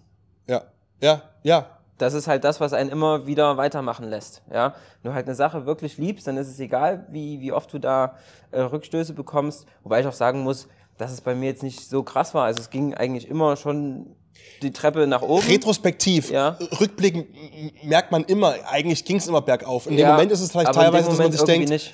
Ja, ja, ja, Das ist halt das, was einen immer wieder weitermachen lässt. Ja? Wenn du halt eine Sache wirklich liebst, dann ist es egal, wie, wie oft du da äh, Rückstöße bekommst. Wobei ich auch sagen muss, dass es bei mir jetzt nicht so krass war. Also es ging eigentlich immer schon die Treppe nach oben. Retrospektiv, Ja. rückblickend merkt man immer, eigentlich ging es immer bergauf. In dem Ja, Moment ist es vielleicht dem teilweise, dass man sich denkt, nicht.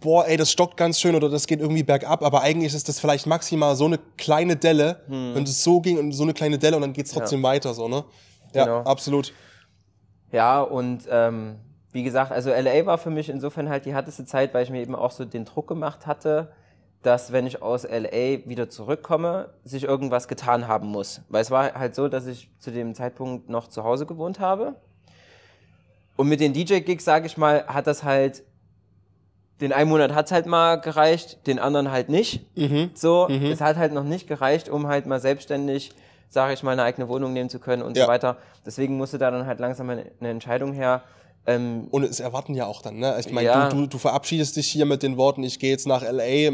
boah, ey, das stockt ganz schön oder das geht irgendwie bergab, aber eigentlich ist das vielleicht maximal so eine kleine Delle, wenn es so ging und so eine kleine Delle und dann geht's trotzdem weiter, so, ne? Ja, Genau. absolut. Ja, und ähm, wie gesagt, also LA war für mich insofern halt die härteste Zeit, weil ich mir eben auch so den Druck gemacht hatte, dass wenn ich aus LA wieder zurückkomme, sich irgendwas getan haben muss. Weil es war halt so, dass ich zu dem Zeitpunkt noch zu Hause gewohnt habe. Und mit den DJ-Gigs, sage ich mal, hat das halt, den einen Monat hat's halt mal gereicht, den anderen halt nicht. So, es hat halt noch nicht gereicht, um halt mal selbstständig, sage ich mal, eine eigene Wohnung nehmen zu können und Ja. so weiter. Deswegen musste da dann halt langsam eine, eine Entscheidung her. Ähm, Und es erwarten ja auch dann, ne? Ich meine, Ja. du, du, du verabschiedest dich hier mit den Worten, ich gehe jetzt nach L.A.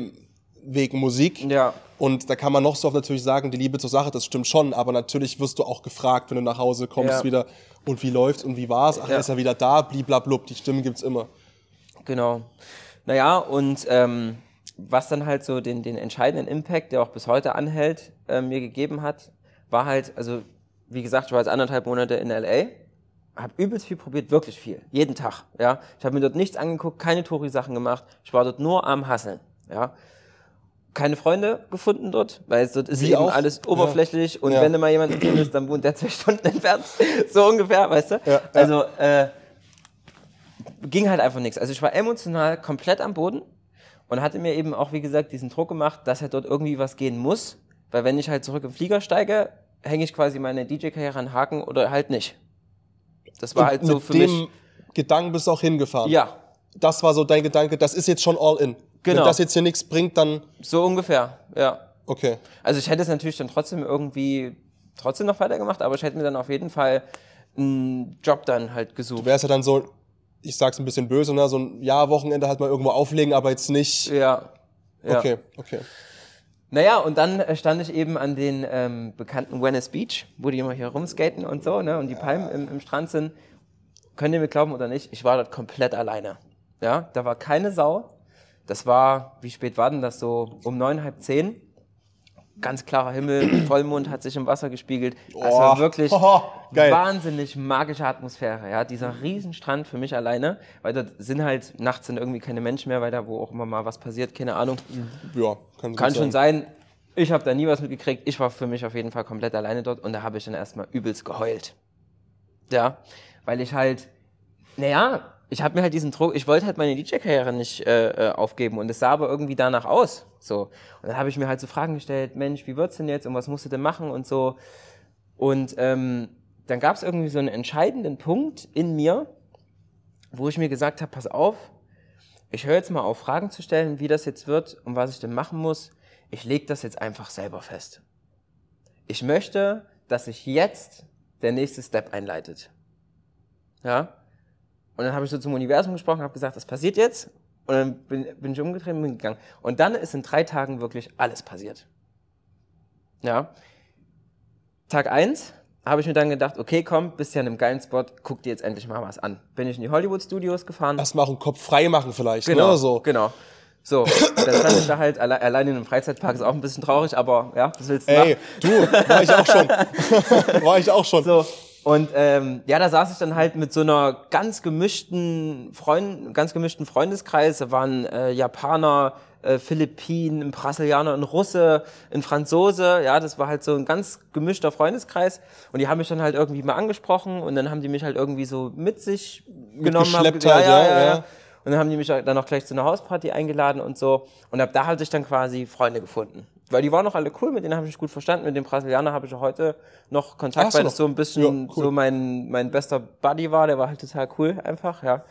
wegen Musik. ja, Und da kann man noch so oft natürlich sagen, die Liebe zur Sache, das stimmt schon, aber natürlich wirst du auch gefragt, wenn du nach Hause kommst Ja. wieder, und wie läuft's und wie war's? Ach, Ja. er ist er wieder da, bliblablub, die Stimmen gibt's immer. Genau. Naja, und ähm, was dann halt so den, den entscheidenden Impact, der auch bis heute anhält, äh, mir gegeben hat, war halt, also wie gesagt, ich war jetzt anderthalb Monate in LA, habe übelst viel probiert, wirklich viel, jeden Tag. Ja, ich habe mir dort nichts angeguckt, keine Touri-Sachen gemacht, ich war dort nur am Hasseln. Ja, keine Freunde gefunden dort, weil es dort ist Wie eben auch? alles oberflächlich und Ja. wenn du mal jemanden findest, dann wohnt der zwei Stunden entfernt, so ungefähr, weißt du? Ja, ja. Also äh, ging halt einfach nichts. Also ich war emotional komplett am Boden und hatte mir eben auch, wie gesagt, diesen Druck gemacht, dass halt dort irgendwie was gehen muss, weil wenn ich halt zurück im Flieger steige, hänge ich quasi meine DJ-Karriere an Haken oder halt nicht. Das war Und halt so mit für dem mich. Gedanken bist du auch hingefahren. Ja, Das war so dein Gedanke, das ist jetzt schon all in. Wenn Genau. das jetzt hier nichts bringt, dann so ungefähr, ja. okay. Also ich hätte es natürlich dann trotzdem irgendwie trotzdem noch weitergemacht, aber ich hätte mir dann auf jeden Fall einen Job dann halt gesucht. Wäre es ja dann so, ich sag's ein bisschen böse, ne? so ein Jahr Wochenende halt mal irgendwo auflegen, aber jetzt nicht. Ja. ja. Okay, okay. Naja, und dann äh, stand ich eben an den ähm, bekannten Venice Beach, wo die immer hier rumskaten und so, ne, und die Palmen im, im Strand sind. Könnt ihr mir glauben oder nicht, ich war dort komplett alleine. Ja, da war keine Sau. Das war, wie spät war denn das so? Um neun, halb zehn. Ganz klarer Himmel, Vollmond hat sich im Wasser gespiegelt. Es war Oh. wirklich Geil. wahnsinnig magische Atmosphäre. Ja, dieser Riesenstrand für mich alleine, weil dort sind halt nachts sind irgendwie keine Menschen mehr, weil da wo auch immer mal was passiert, keine Ahnung. Ja, kann, Kann schon sein. sein. Ich habe da nie was mitgekriegt. Ich war für mich auf jeden Fall komplett alleine dort und da habe ich dann erstmal übelst geheult. Ja, weil ich halt, naja, ich habe mir halt diesen Druck, ich wollte halt meine DJ-Karriere nicht äh, äh, aufgeben und es sah aber irgendwie danach aus. So. Und dann habe ich mir halt so Fragen gestellt, Mensch, wie wird's denn jetzt und was musst du denn machen und so. Und ähm, dann gab es irgendwie so einen entscheidenden Punkt in mir, wo ich mir gesagt habe, pass auf, ich höre jetzt mal auf, Fragen zu stellen, wie das jetzt wird und was ich denn machen muss. Ich lege das jetzt einfach selber fest. Ich möchte, dass sich jetzt der nächste Step einleitet. Ja? Und dann habe ich so zum Universum gesprochen, habe gesagt, das passiert jetzt. Und dann bin, bin ich umgedreht und bin gegangen. Und dann ist in drei Tagen wirklich alles passiert. Ja. Tag eins habe ich mir dann gedacht, okay, komm, bist ja in einem geilen Spot, guck dir jetzt endlich mal was an. Bin ich in die Hollywood Studios gefahren. Auch einen Kopf frei machen vielleicht, Genau, ne? So. genau. So, dann stand ich da halt alle, allein in einem Freizeitpark, ist auch ein bisschen traurig, aber ja, was willst du Ey, du, war ich auch schon. war ich auch schon. So, und ähm, ja, da saß ich dann halt mit so einer ganz gemischten Freund, ganz gemischten Freundeskreis. Da waren äh, Japaner, äh, Philippinen, ein Brasilianer, ein Russe, ein Franzose. Ja, das war halt so ein ganz gemischter Freundeskreis. Und die haben mich dann halt irgendwie mal angesprochen und dann haben die mich halt irgendwie so mit sich genommen. haben Mitgeschleppt gesagt, halt, ja, ja. Und dann haben die mich dann auch gleich zu einer Hausparty eingeladen und so. Und ab da hatte ich dann quasi Freunde gefunden. Weil die waren auch alle cool, mit denen habe ich mich gut verstanden. Mit dem Brasilianer habe ich heute noch Kontakt, Ach weil das so ein bisschen Ja, cool. so mein, mein bester Buddy war. Der war halt total cool einfach, ja.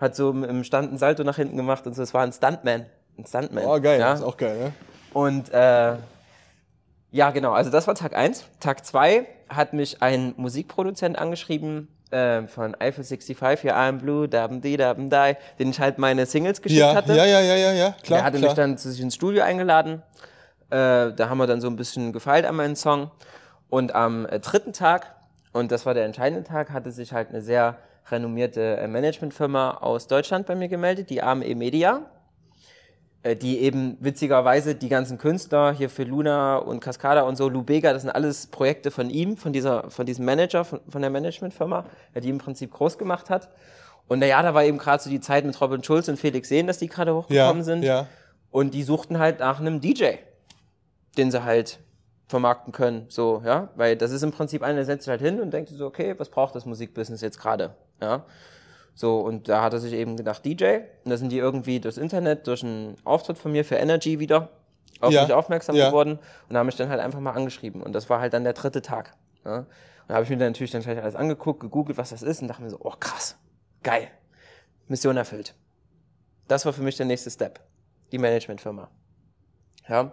Hat so im- Stand ein Salto nach hinten gemacht und so. Es war ein Stuntman. Ein Stuntman. Oh, geil, Ja. ist auch geil, ne? Und äh, ja, genau, also das war Tag eins. Tag zwei hat mich ein Musikproduzent angeschrieben äh, von Eiffel 65, hier I'm Blue, Dabm Di, Dabm Die, den ich halt meine Singles geschickt Ja, hatte. ja, ja, ja, ja, ja, klar. Der hatte klar. mich dann zu sich ins Studio eingeladen. Äh, da haben wir dann so ein bisschen gefeilt an meinen Song. Und am äh, dritten Tag, und das war der entscheidende Tag, hatte sich halt eine sehr renommierte äh, Managementfirma aus Deutschland bei mir gemeldet, die AME Media, äh, die eben witzigerweise die ganzen Künstler hier für Luna und Cascada und so, Lubega, das sind alles Projekte von ihm, von dieser, von diesem Manager, von, von der Managementfirma, äh, die im Prinzip groß gemacht hat. Und naja, da war eben gerade so die Zeit mit Robin Schulz und Felix Sehn, dass die gerade hochgekommen ja, sind. Ja. Und die suchten halt nach einem DJ, den sie halt vermarkten können, so, ja, weil das ist im Prinzip einer, der setzt sich halt hin und denkt so, okay, was braucht das Musikbusiness jetzt gerade, ja. So, und da hat er sich eben gedacht, DJ, und da sind die irgendwie durchs Internet, durch einen Auftritt von mir für Energy wieder auf Ja, mich aufmerksam ja. geworden und da haben mich dann halt einfach mal angeschrieben und das war halt dann der dritte Tag, ja. Und da habe ich mir dann natürlich dann gleich alles angeguckt, gegoogelt, was das ist und dachte mir so, oh krass, geil, Mission erfüllt. Das war für mich der nächste Step, die Managementfirma. Ja,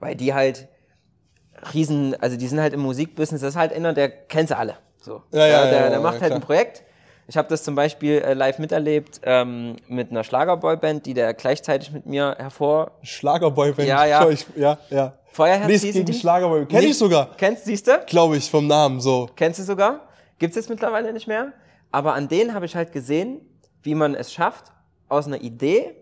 weil die halt riesen, also die sind halt im Musikbusiness, das ist halt einer, der kennt sie alle. So. Ja, ja, der, ja, der ja, macht halt klar. ein Projekt. Ich habe das zum Beispiel äh, live miterlebt ähm, mit einer Schlagerboyband, die der gleichzeitig mit mir hervor. Schlagerboyband. Ja, ja. Ich, ja, ja. Feuerherz Nichts gegen die? Schlagerboyband. Kenn ich Nicht- sogar, Kennst, siehst du? glaube ich, vom Namen so. Kennst du sogar? Gibt's jetzt mittlerweile nicht mehr. Aber an denen habe ich halt gesehen, wie man es schafft, aus einer Idee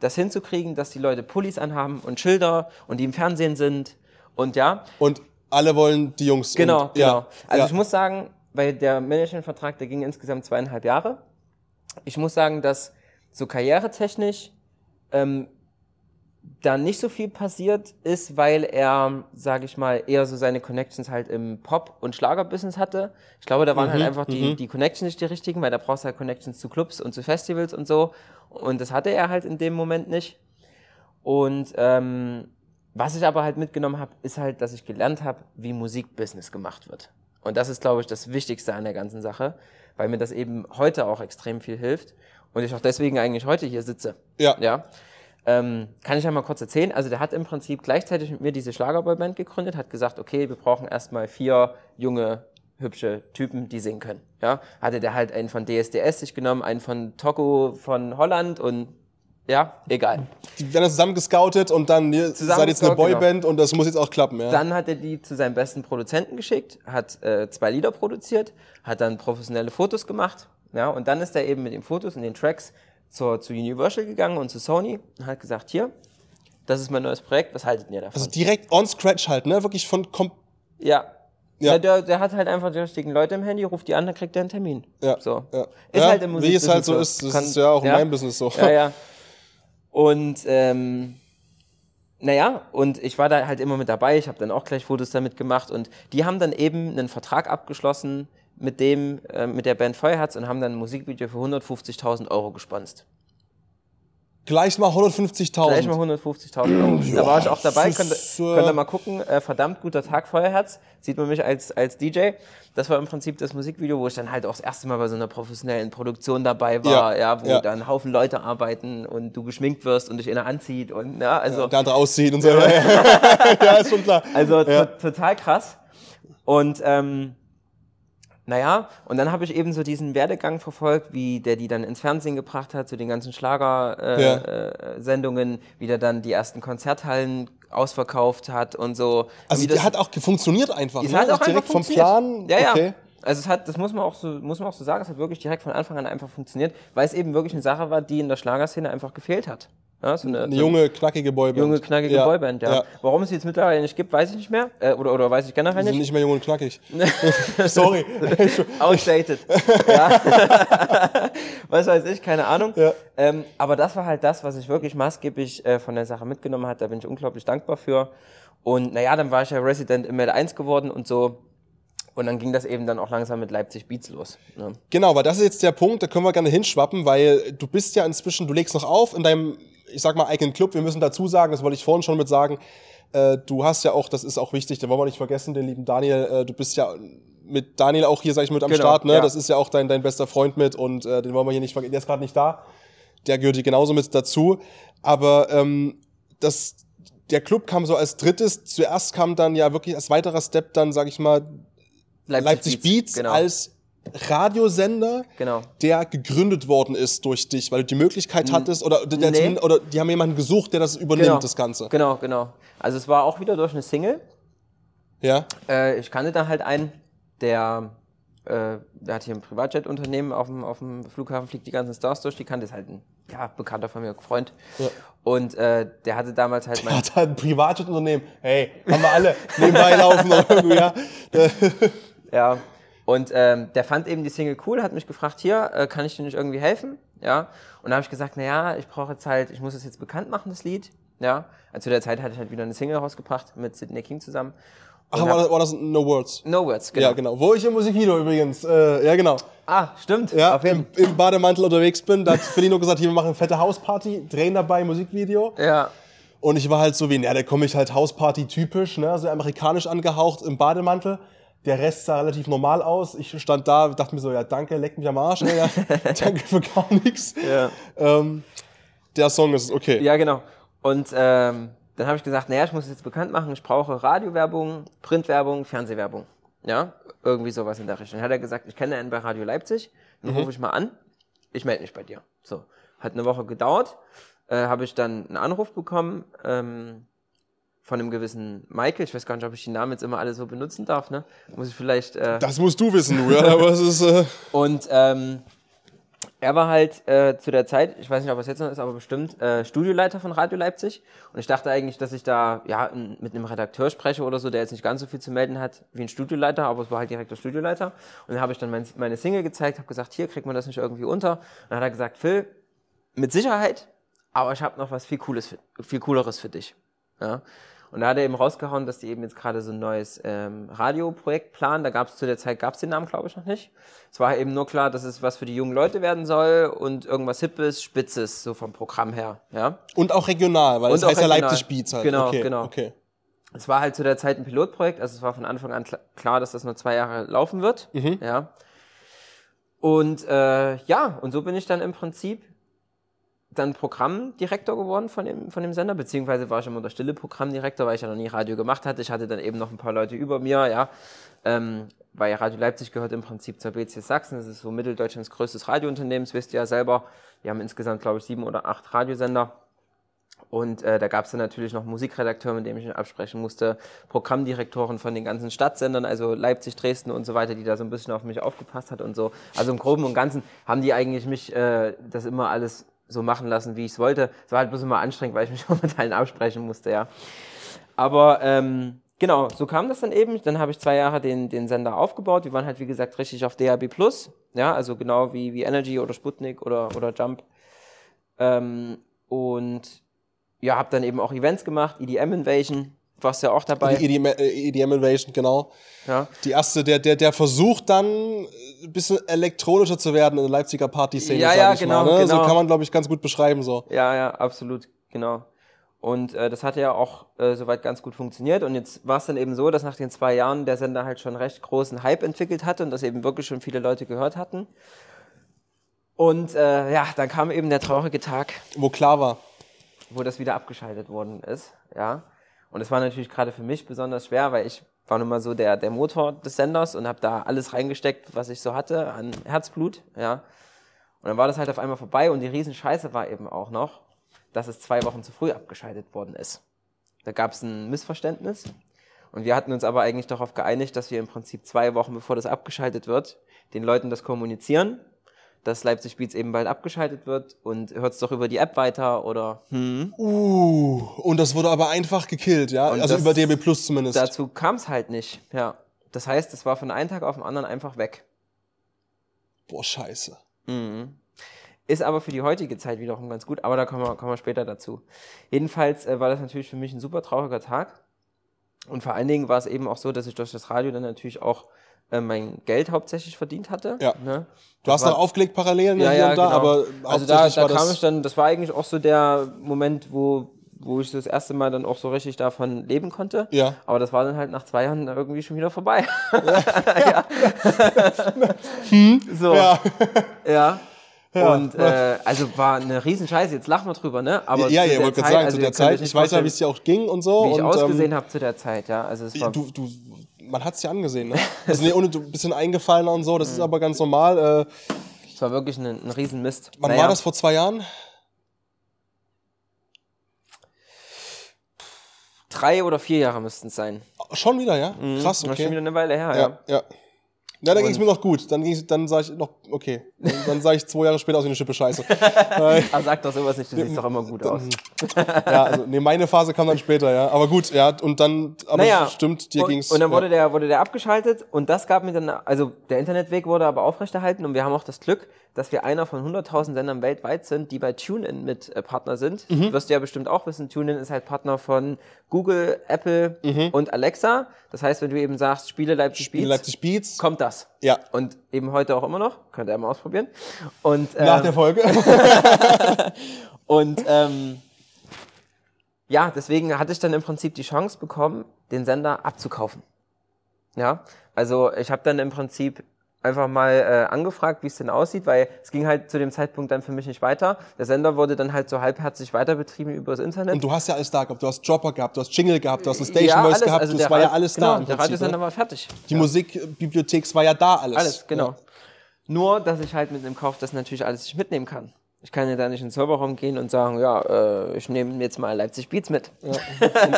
das hinzukriegen, dass die Leute Pullis anhaben und Schilder und die im Fernsehen sind und ja. Und alle wollen die Jungs. Genau, und, genau. Ja, Also ja. ich muss sagen, weil der Managementvertrag, der ging insgesamt zweieinhalb Jahre. Ich muss sagen, dass so karrieretechnisch ähm, da nicht so viel passiert ist, weil er, sage ich mal, eher so seine Connections halt im Pop- und Schlagerbusiness hatte. Ich glaube, da waren Mhm, halt einfach die, die Connections nicht die richtigen, weil da brauchst du halt Connections zu Clubs und zu Festivals und so. Und das hatte er halt in dem Moment nicht. Und ähm, was ich aber halt mitgenommen habe, ist halt, dass ich gelernt habe, wie Musikbusiness gemacht wird. Und das ist, glaube ich, das Wichtigste an der ganzen Sache, weil mir das eben heute auch extrem viel hilft und ich auch deswegen eigentlich heute hier sitze. Ja. Ja. Ähm, kann ich ja mal kurz erzählen. Also der hat im Prinzip gleichzeitig mit mir diese Schlagerboyband gegründet, hat gesagt, okay, wir brauchen erstmal vier junge, hübsche Typen, die singen können. Ja. Hatte der halt einen von DSDS sich genommen, einen von Togo von Holland und ja, egal. Die werden zusammen gescoutet und dann, ihr seid jetzt eine gescoutet, Boyband und das muss jetzt auch klappen, ja. Dann hat er die zu seinem besten Produzenten geschickt, hat äh, zwei Lieder produziert, hat dann professionelle Fotos gemacht. Ja, und dann ist er eben mit den Fotos und den Tracks zur, zu Universal gegangen und zu Sony und hat gesagt, hier, das ist mein neues Projekt, was haltet ihr davon? also direkt on scratch halt, ne? Wirklich von kom ja. Ja. Der, der hat halt einfach die richtigen Leute im Handy, ruft die an, dann kriegt er einen Termin. Ja, So. ja. Ist Ja, halt im wie es halt so ist. Das Kann- ist ja auch in meinem Business so. Ja, ja. Und ähm, naja, und ich war da halt immer mit dabei, ich habe dann auch gleich Fotos damit gemacht und die haben dann eben einen Vertrag abgeschlossen mit dem, äh, mit der Band Feuerherz und haben dann ein Musikvideo für 150.000 Euro gesponst. Gleich mal Gleich mal 150.000. 150.000 Euro. da war ich auch dabei, könnt, ist, äh, könnt ihr mal gucken. Äh, verdammt guter Tag, Feuerherz. Sieht man mich als, als DJ. Das war im Prinzip das Musikvideo, wo ich dann halt auch das erste Mal bei so einer professionellen Produktion dabei war, Ja, ja, wo ja. dann ein Haufen Leute arbeiten und du geschminkt wirst und dich einer anzieht und ja, also, Der andere aussieht und so. Ja, ja, ist schon klar. also Ja. to total krass. Und ähm, naja, und dann habe ich eben so diesen Werdegang verfolgt, wie der die dann ins Fernsehen gebracht hat, zu den ganzen Schlager-Sendungen, Ja. äh, wie der dann die ersten Konzerthallen ausverkauft hat und so. Also das, hat auch funktioniert einfach. ne? hat auch direkt einfach vom. Plan. Ja, ja. Okay. Also es hat, das muss man auch so, muss man auch so sagen, es hat wirklich direkt von Anfang an einfach funktioniert, weil es eben wirklich eine Sache war, die in der Schlagerszene einfach gefehlt hat. Ja, so eine, Eine so junge, knackige Boyband. junge, knackige ja. Boyband, ja. Warum es die jetzt mittlerweile nicht gibt, weiß ich nicht mehr. Äh, oder, oder weiß ich generell Die sind nicht. nicht mehr jung und knackig. Sorry. Outdated. ja. was weiß ich, keine Ahnung. Ja. Ähm, aber das war halt das, was ich wirklich maßgeblich äh, von der Sache mitgenommen hat. Da bin ich unglaublich dankbar für. Und naja, dann war ich ja Resident im L1 geworden und so. Und dann ging das eben dann auch langsam mit Leipzig Beats los. Ne? Genau, weil das ist jetzt der Punkt, da können wir gerne hinschwappen, weil du bist ja inzwischen, du legst noch auf in deinem, ich sag mal, eigenen Club. Wir müssen dazu sagen, das wollte ich vorhin schon mit sagen, äh, du hast ja auch, das ist auch wichtig, da wollen wir nicht vergessen, den lieben Daniel, äh, du bist ja mit Daniel auch hier, sag ich, mit am Genau, Start, ne? ja. Das ist ja auch dein, dein bester Freund mit und äh, den wollen wir hier nicht vergessen, der ist gerade nicht da. Der gehört hier genauso mit dazu. Aber ähm, das, der Club kam so als drittes, zuerst kam dann ja wirklich als weiterer Step dann, sag ich mal, Leipzig, Beats, genau. als Radiosender, Genau. der gegründet worden ist durch dich, weil du die Möglichkeit hattest oder, der, nee. oder die haben jemanden gesucht, der das übernimmt, Genau. das Ganze. Genau, genau. Also es war auch wieder durch eine Single. Ja. Äh, ich kannte da halt einen, der, äh, der hat hier ein Privatjet-Unternehmen auf dem, auf dem Flughafen, fliegt die ganzen Stars durch, die kannte ist halt ein ja, Bekannter von mir, Freund. Ja. Und äh, der hatte damals halt mein, Hat halt ein Privatjetunternehmen. Hey, haben wir alle nebenbei laufen noch irgendwie, ja. Ja. Und ähm, der fand eben die Single cool, hat mich gefragt, hier, äh, kann ich dir nicht irgendwie helfen? Ja. Und da habe ich gesagt, naja, ich brauche jetzt halt, ich muss es jetzt bekannt machen, das Lied. Ja. Also zu der Zeit hatte ich halt wieder eine Single rausgebracht mit Sidney King zusammen. Ach, war das, war das No Words? No Words, genau. Ja, genau. Wo ich im Musikvideo übrigens, äh, ja genau. Ah, stimmt. Ja, im, im Bademantel unterwegs bin. Da hat Felino gesagt, hier, wir machen eine fette Hausparty, drehen dabei Musikvideo. Ja. Und ich war halt so wie, na, da komme ich halt Hausparty typisch, ne, so amerikanisch angehaucht im Bademantel. Der Rest sah relativ normal aus. Ich stand da, dachte mir so, ja, danke, leck mich am Arsch, ey, ja, danke für gar nichts. Ja. Ähm, der Song ist okay. Ja, genau. Und ähm, dann habe ich gesagt, naja, ich muss es jetzt bekannt machen, ich brauche Radiowerbung, Printwerbung, Fernsehwerbung. Ja, irgendwie sowas in der Richtung. Dann hat er gesagt, ich kenne einen bei Radio Leipzig, dann rufe ich mal an, ich melde mich bei dir. So, hat eine Woche gedauert, äh, habe ich dann einen Anruf bekommen ähm, von einem gewissen Michael, ich weiß gar nicht, ob ich die Namen jetzt immer alle so benutzen darf, ne? Muss ich vielleicht... Äh, Das musst du wissen, du, ja, aber es ist, äh, und ähm, er war halt äh, zu der Zeit, ich weiß nicht, ob es jetzt noch ist, aber bestimmt äh, Studioleiter von Radio Leipzig. Und ich dachte eigentlich, dass ich da ja mit einem Redakteur spreche oder so, der jetzt nicht ganz so viel zu melden hat wie ein Studioleiter, aber es war halt direkt der Studioleiter. Und dann habe ich dann mein, meine Single gezeigt, habe gesagt, hier kriegt man das nicht irgendwie unter. Und dann hat er gesagt, Phil, mit Sicherheit, aber ich habe noch was viel Cooles, für, viel Cooleres für dich. Ja. Und da hat er eben rausgehauen, dass die eben jetzt gerade so ein neues ähm, Radioprojekt planen. Da gab es zu der Zeit, gab es den Namen, glaube ich, noch nicht. Es war eben nur klar, dass es was für die jungen Leute werden soll und irgendwas Hippes, Spitzes, so vom Programm her. Ja. und auch regional, weil Und es auch heißt ja regional. Leipzig Beats halt. Genau, okay, genau. Okay. Es war halt zu der Zeit ein Pilotprojekt, also es war von Anfang an kl klar, dass das nur zwei Jahre laufen wird. Ja. Und äh, ja, und so bin ich dann im Prinzip dann Programmdirektor geworden von dem, von dem Sender, beziehungsweise war ich immer der stille Programmdirektor, weil ich ja noch nie Radio gemacht hatte. Ich hatte dann eben noch ein paar Leute über mir, ja. Ähm, weil Radio Leipzig gehört im Prinzip zur BC Sachsen. Das ist so Mitteldeutschlands größtes Radiounternehmen, das wisst ihr ja selber. Wir haben insgesamt, glaube ich, sieben oder acht Radiosender. Und äh, da gab es dann natürlich noch Musikredakteur, mit dem ich mich absprechen musste, Programmdirektoren von den ganzen Stadtsendern, also Leipzig, Dresden und so weiter, die da so ein bisschen auf mich aufgepasst hat und so. Also im Groben und Ganzen haben die eigentlich mich äh, das immer alles so machen lassen, wie ich es wollte. Es war halt bloß immer anstrengend, weil ich mich auch mit allen absprechen musste, ja. Aber ähm, genau, so kam das dann eben. Dann habe ich zwei Jahre den, den Sender aufgebaut. Wir waren halt, wie gesagt, richtig auf DAB+. Ja, also genau wie, wie Energy oder Sputnik oder, oder Jump. Ähm, und ja, habe dann eben auch Events gemacht, EDM Invasion, warst ja auch dabei. Die EDM, äh, EDM Invasion, genau. ja. Die erste, der, der, der Versuch dann ein bisschen elektronischer zu werden in der Leipziger Party-Szene, Ja, ja, genau, mal. Ne? So genau. kann man, glaube ich, ganz gut beschreiben. So. Ja, ja, absolut, genau. Und äh, das hat ja auch äh, soweit ganz gut funktioniert. Und jetzt war es dann eben so, dass nach den zwei Jahren der Sender halt schon recht großen Hype entwickelt hatte und das eben wirklich schon viele Leute gehört hatten. Und äh, ja, dann kam eben der traurige Tag, Wo klar war. wo das wieder abgeschaltet worden ist, ja. Und es war natürlich gerade für mich besonders schwer, weil ich war nun mal so der, der Motor des Senders und habe da alles reingesteckt, was ich so hatte an Herzblut, ja. Und dann war das halt auf einmal vorbei und die Riesenscheiße war eben auch noch, dass es zwei Wochen zu früh abgeschaltet worden ist. Da gab es ein Missverständnis und wir hatten uns aber eigentlich darauf geeinigt, dass wir im Prinzip zwei Wochen bevor das abgeschaltet wird, den Leuten das kommunizieren, dass Leipzig Beats eben bald abgeschaltet wird und hört's doch über die App weiter oder hm. Uh, und das wurde aber einfach gekillt, ja? Und also das- über DB Plus zumindest. Dazu kam es halt nicht, ja. Das heißt, es war von einem Tag auf den anderen einfach weg. Boah, scheiße. Mhm. Ist aber für die heutige Zeit wiederum ganz gut, aber da kommen wir, kommen wir später dazu. Jedenfalls äh, war das natürlich für mich ein super trauriger Tag. Und vor allen Dingen war es eben auch so, dass ich durch das Radio dann natürlich auch äh, mein Geld hauptsächlich verdient hatte. Ja. Ne? Du hast war- noch aufgelegt parallel ne, Ja, hier ja, und da, genau. aber also da, da kam ich dann, das war eigentlich auch so der Moment, wo, wo ich das erste Mal dann auch so richtig davon leben konnte. Ja. Aber das war dann halt nach zwei Jahren irgendwie schon wieder vorbei. ja. So. Ja. Ja. Und äh, also war eine Riesenscheiße, jetzt lachen wir drüber, ne? Aber ja, ja, wollte gerade sagen, also zu der Zeit, ich weiß ja, wie es dir auch ging und so. wie ich und, ausgesehen ähm, habe zu der Zeit, ja. Also es war Du, du, man hat's dir angesehen, ne? Also nee, ohne du ein bisschen eingefallener und so, das ist aber ganz normal. Äh, es war wirklich ein, ein Riesenmist. wann Naja, war das vor zwei Jahren? Drei oder vier Jahre müssten es sein. Schon wieder, ja? Krass, Mhm. Das ist schon okay. wieder eine Weile her, ja. Ja, ja. Ja, da ging es mir noch gut. Dann, ging's, dann sage ich noch, okay. Dann, dann sage ich zwei Jahre später aus wie eine Schippe Scheiße. Aber sag doch sowas nicht, du siehst doch immer gut aus. ja, also, nee, meine Phase kam dann später, ja. Aber gut, ja, und dann, aber Naja, stimmt, dir und, ging's. Und dann wurde ja. der, wurde der abgeschaltet und das gab mir dann, also der Internetweg wurde aber aufrechterhalten und wir haben auch das Glück, dass wir einer von 100.000 Sendern weltweit sind, die bei TuneIn mit äh, Partner sind. Mhm. Wirst du ja bestimmt auch wissen, TuneIn ist halt Partner von Google, Apple Mhm. und Alexa. Das heißt, wenn du eben sagst, spiele Leipzig Spiele Beats, Leipzig Beats. kommt das. Ja. Und eben heute auch immer noch, könnt ihr mal ausprobieren. Und, Nach ähm, der Folge. und ähm, ja, deswegen hatte ich dann im Prinzip die Chance bekommen, den Sender abzukaufen. Ja, also ich habe dann im Prinzip einfach mal äh, angefragt, wie es denn aussieht, weil es ging halt zu dem Zeitpunkt dann für mich nicht weiter. Der Sender wurde dann halt so halbherzig weiterbetrieben über das Internet. Und du hast ja alles da gehabt. Du hast Dropper gehabt, du hast Jingle gehabt, du hast eine Station ja, Voice alles, gehabt. also das war ja Ra- alles genau, da. im Der Prinzip, Radiosender ne? war fertig. Die Musikbibliothek war ja da alles. Alles, genau. Ja. Nur, dass ich halt mit dem Kauf das natürlich alles nicht mitnehmen kann. Ich kann ja da nicht in den Serverraum gehen und sagen, ja, äh, ich nehme jetzt mal Leipzig Beats mit. Und,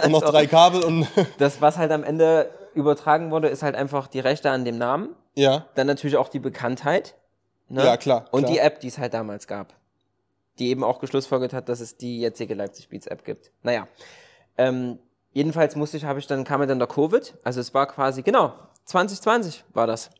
und noch drei Kabel und Das, was halt am Ende übertragen wurde, ist halt einfach die Rechte an dem Namen. ja. Dann natürlich auch die Bekanntheit. Ne? Ja, klar, Und klar. die App, die es halt damals gab. Die eben auch geschlussfolgert hat, dass es die jetzige Leipzig Beats App gibt. Naja. Ähm, jedenfalls musste ich, habe ich dann, kam mir dann der Covid. Also es war quasi, genau, 2020 war das.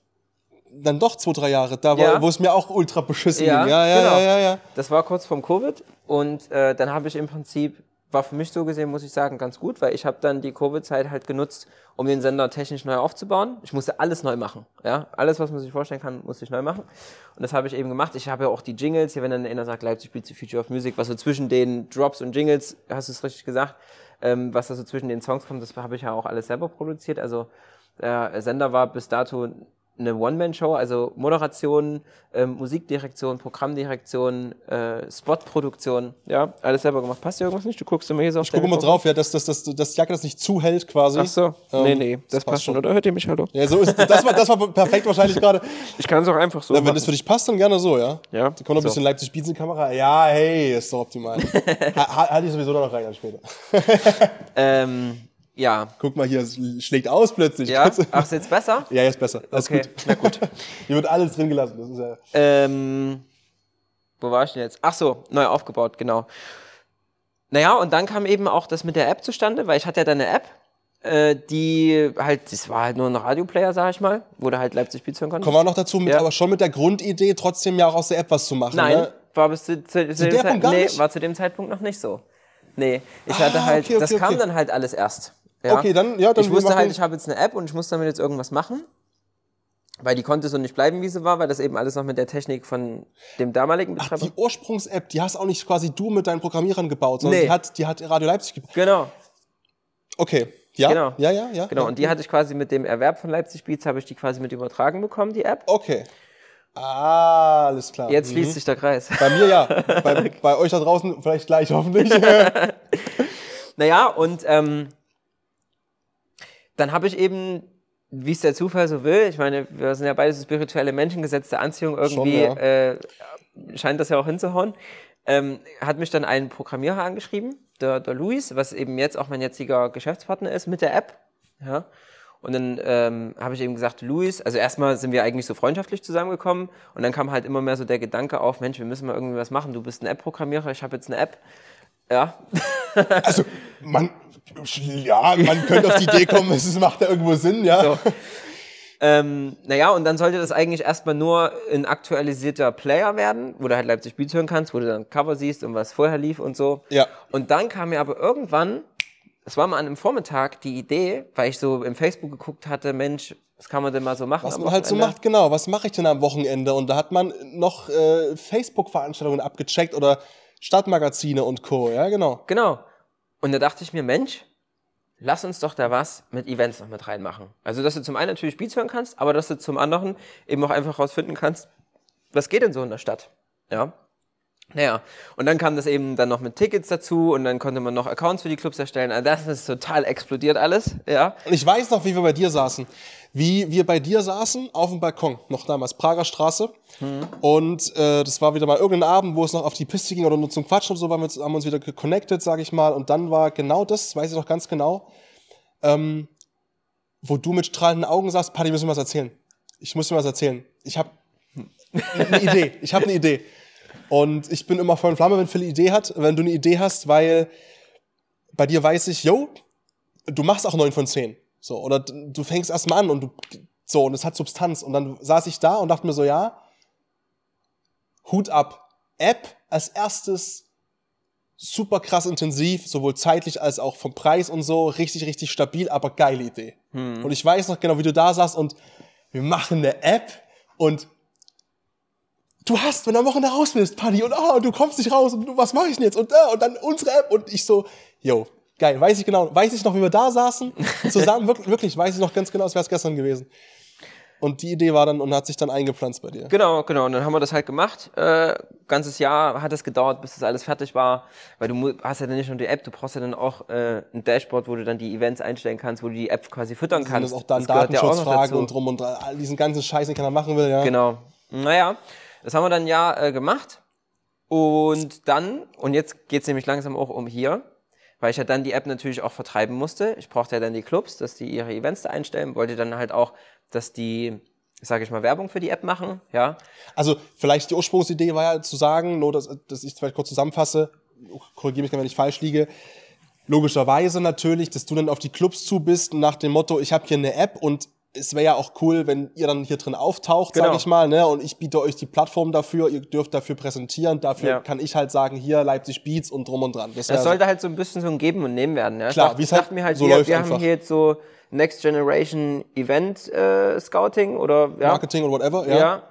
Dann doch zwei, drei Jahre, da war, Ja. wo es mir auch ultra beschissen Ja, ging. Ja, ja, genau. ja, ja, ja. Das war kurz vorm Covid und äh, dann habe ich im Prinzip, war für mich so gesehen, muss ich sagen, ganz gut, weil ich habe dann die Covid-Zeit halt genutzt, um den Sender technisch neu aufzubauen. Ich musste alles neu machen, ja, alles, was man sich vorstellen kann, musste ich neu machen und das habe ich eben gemacht. Ich habe ja auch die Jingles, hier wenn dann einer sagt, Leipzig spielt die Future of Music, was so zwischen den Drops und Jingles, hast du es richtig gesagt, ähm, was da so zwischen den Songs kommt, das habe ich ja auch alles selber produziert, also der Sender war bis dato eine One-Man-Show, also Moderation, ähm, Musikdirektion, Programmdirektion, äh, Spotproduktion, ja, alles selber gemacht. Passt dir irgendwas nicht? Du guckst immer hier so auf Ich gucke mal drauf, ja, dass, dass, dass, dass die Jacke das nicht zuhält quasi. Ach so, Ähm, nee, nee, das, das passt schon, oder? Hört ihr mich, hallo? Ja, so ist das war, das war perfekt wahrscheinlich gerade. Ich kann es auch einfach so Ja, wenn machen. das für dich passt, dann gerne so, ja? Ja, Da kommt noch ein so. bisschen Leipzig Beats in die Kamera. Ja, hey, ist doch optimal. ha, ha- Halte ich sowieso noch rein dann später. Ähm, ja. Guck mal hier, es schlägt aus plötzlich. Ja? Ach, ist jetzt besser? ja, jetzt besser. Alles Okay, gut. na gut. Hier wird alles drin gelassen. Das ist ja. Ähm, wo war ich denn jetzt? Ach so, neu aufgebaut, genau. Naja, und dann kam eben auch das mit der App zustande, weil ich hatte ja dann eine App, äh, die halt, das war halt nur ein Radioplayer, sag ich mal, wo du halt Leipzig Beats hören konntest. Kommen wir noch dazu, mit, Ja. aber schon mit der Grundidee, trotzdem ja auch aus der App was zu machen. Nein, Ne? war bis zu, zu, zu, dem der Zeit- Punkt gar nee, war zu dem Zeitpunkt noch nicht so. Nee, ich Ah, hatte halt, okay, das okay, kam okay. dann halt alles erst. Ja? Okay, dann- ja, dann Ich wusste halt, ich habe jetzt eine App und ich muss damit jetzt irgendwas machen. Weil die konnte so nicht bleiben, wie sie war, weil das eben alles noch mit der Technik von dem damaligen Ach, Betreiber. die Ursprungs-App, die hast auch nicht quasi du mit deinen Programmierern gebaut, sondern Nee. die, hat, die hat Radio Leipzig gebaut. genau, Okay. Ja? Genau. Ja, ja, ja. genau. ja. Und die hatte ich quasi mit dem Erwerb von Leipzig Beats, habe ich die quasi mit übertragen bekommen, die App. Okay. Ah, alles klar. Jetzt Mhm. schließt sich der Kreis. Bei mir ja. bei, bei euch da draußen vielleicht gleich, hoffentlich. Naja, und ähm, dann habe ich eben, wie es der Zufall so will, ich meine, wir sind ja beide so spirituelle Menschen, gesetzte Anziehung, irgendwie Schon, ja. äh, scheint das ja auch hinzuhauen, ähm, hat mich dann ein Programmierer angeschrieben, der, der Luis, was eben jetzt auch mein jetziger Geschäftspartner ist, mit der App. Ja. Und dann ähm, habe ich eben gesagt, Luis, also erstmal sind wir eigentlich so freundschaftlich zusammengekommen und dann kam halt immer mehr so der Gedanke auf, Mensch, wir müssen mal irgendwie was machen. Du bist ein App-Programmierer, ich habe jetzt eine App. Ja, Also, man, ja, man könnte auf die Idee kommen, es macht ja irgendwo Sinn, ja. So. Ähm, naja, und dann sollte das eigentlich erstmal nur ein aktualisierter Player werden, wo du halt Leipzig Beats hören kannst, wo du dann Cover siehst und was vorher lief und so. Ja. Und dann kam mir aber irgendwann, es war mal an einem Vormittag, die Idee, weil ich so im Facebook geguckt hatte, Mensch, was kann man denn mal so machen? Was man halt so macht, genau. Was mache ich denn am Wochenende? Und da hat man noch äh, Facebook-Veranstaltungen abgecheckt oder Stadtmagazine und Co. Ja, genau. Genau. Und da dachte ich mir, Mensch, lass uns doch da was mit Events noch mit reinmachen. Also, dass du zum einen natürlich Beats hören kannst, aber dass du zum anderen eben auch einfach rausfinden kannst, was geht denn so in der Stadt? Ja. Naja, und dann kam das eben dann noch mit Tickets dazu und dann konnte man noch Accounts für die Clubs erstellen. Also das ist total explodiert alles, ja. Und ich weiß noch, wie wir bei dir saßen. Wie wir bei dir saßen auf dem Balkon, noch damals, Prager Straße. Und äh, das war wieder mal irgendein Abend, wo es noch auf die Piste ging oder nur zum Quatschen und so, waren wir, haben wir uns wieder geconnected, sag ich mal. Und dann war genau das, weiß ich noch ganz genau, ähm, wo du mit strahlenden Augen sagst, Paddy, müssen wir was erzählen. Ich muss dir was erzählen. Ich habe eine Idee. Ich habe eine Idee. Und ich bin immer voll in Flamme, wenn Phil eine Idee hat, wenn du eine Idee hast, weil bei dir weiß ich, yo, du machst auch neun von zehn. So, oder du fängst erst mal an und du, so, und es hat Substanz. Und dann saß ich da und dachte mir so, ja, Hut ab. App als erstes super krass intensiv, sowohl zeitlich als auch vom Preis und so, richtig, richtig stabil, aber geile Idee. Und ich weiß noch genau, wie du da saßt und wir machen eine App und du hast, wenn du am Wochenende raus bist, Paddy, und oh, du kommst nicht raus und du, was mache ich denn jetzt? Und, äh, und dann unsere App und ich so, yo, geil, weiß ich genau, weiß ich noch, wie wir da saßen, zusammen, wirklich, wirklich weiß ich noch ganz genau, als wäre es gestern gewesen. Und die Idee war dann und hat sich dann eingepflanzt bei dir. Genau, genau. Und dann haben wir das halt gemacht. Äh, ganzes Jahr hat es gedauert, bis das alles fertig war. Weil du hast ja dann nicht nur die App, du brauchst ja dann auch äh, ein Dashboard, wo du dann die Events einstellen kannst, wo du die App quasi füttern Und kannst. das auch dann Das ja auch noch Datenschutzfragen dazu. und drum und all diesen ganzen Scheiß, den keiner machen will, ja. Genau. Naja, das haben wir dann ja äh, gemacht. Und dann, und jetzt geht's nämlich langsam auch um hier, weil ich ja dann die App natürlich auch vertreiben musste. Ich brauchte ja dann die Clubs, dass die ihre Events da einstellen, wollte dann halt auch, dass die, sage ich mal, Werbung für die App machen, ja. Also vielleicht die Ursprungsidee war ja zu sagen, nur dass, dass ich es vielleicht kurz zusammenfasse, korrigiere mich, wenn ich falsch liege, logischerweise natürlich, dass du dann auf die Clubs zu bist nach dem Motto, ich habe hier eine App und es wäre ja auch cool, wenn ihr dann hier drin auftaucht, Genau. sag ich mal, ne? Und ich biete euch die Plattform dafür, ihr dürft dafür präsentieren, dafür Ja. kann ich halt sagen, hier Leipzig Beats und drum und dran. Das, Das sollte halt so ein bisschen so ein Geben und Nehmen werden. Ja? Klar, wie es halt mir halt, so wir, läuft wir einfach. haben hier jetzt so Next Generation Event äh, Scouting oder ja, Marketing und whatever, ja. ja.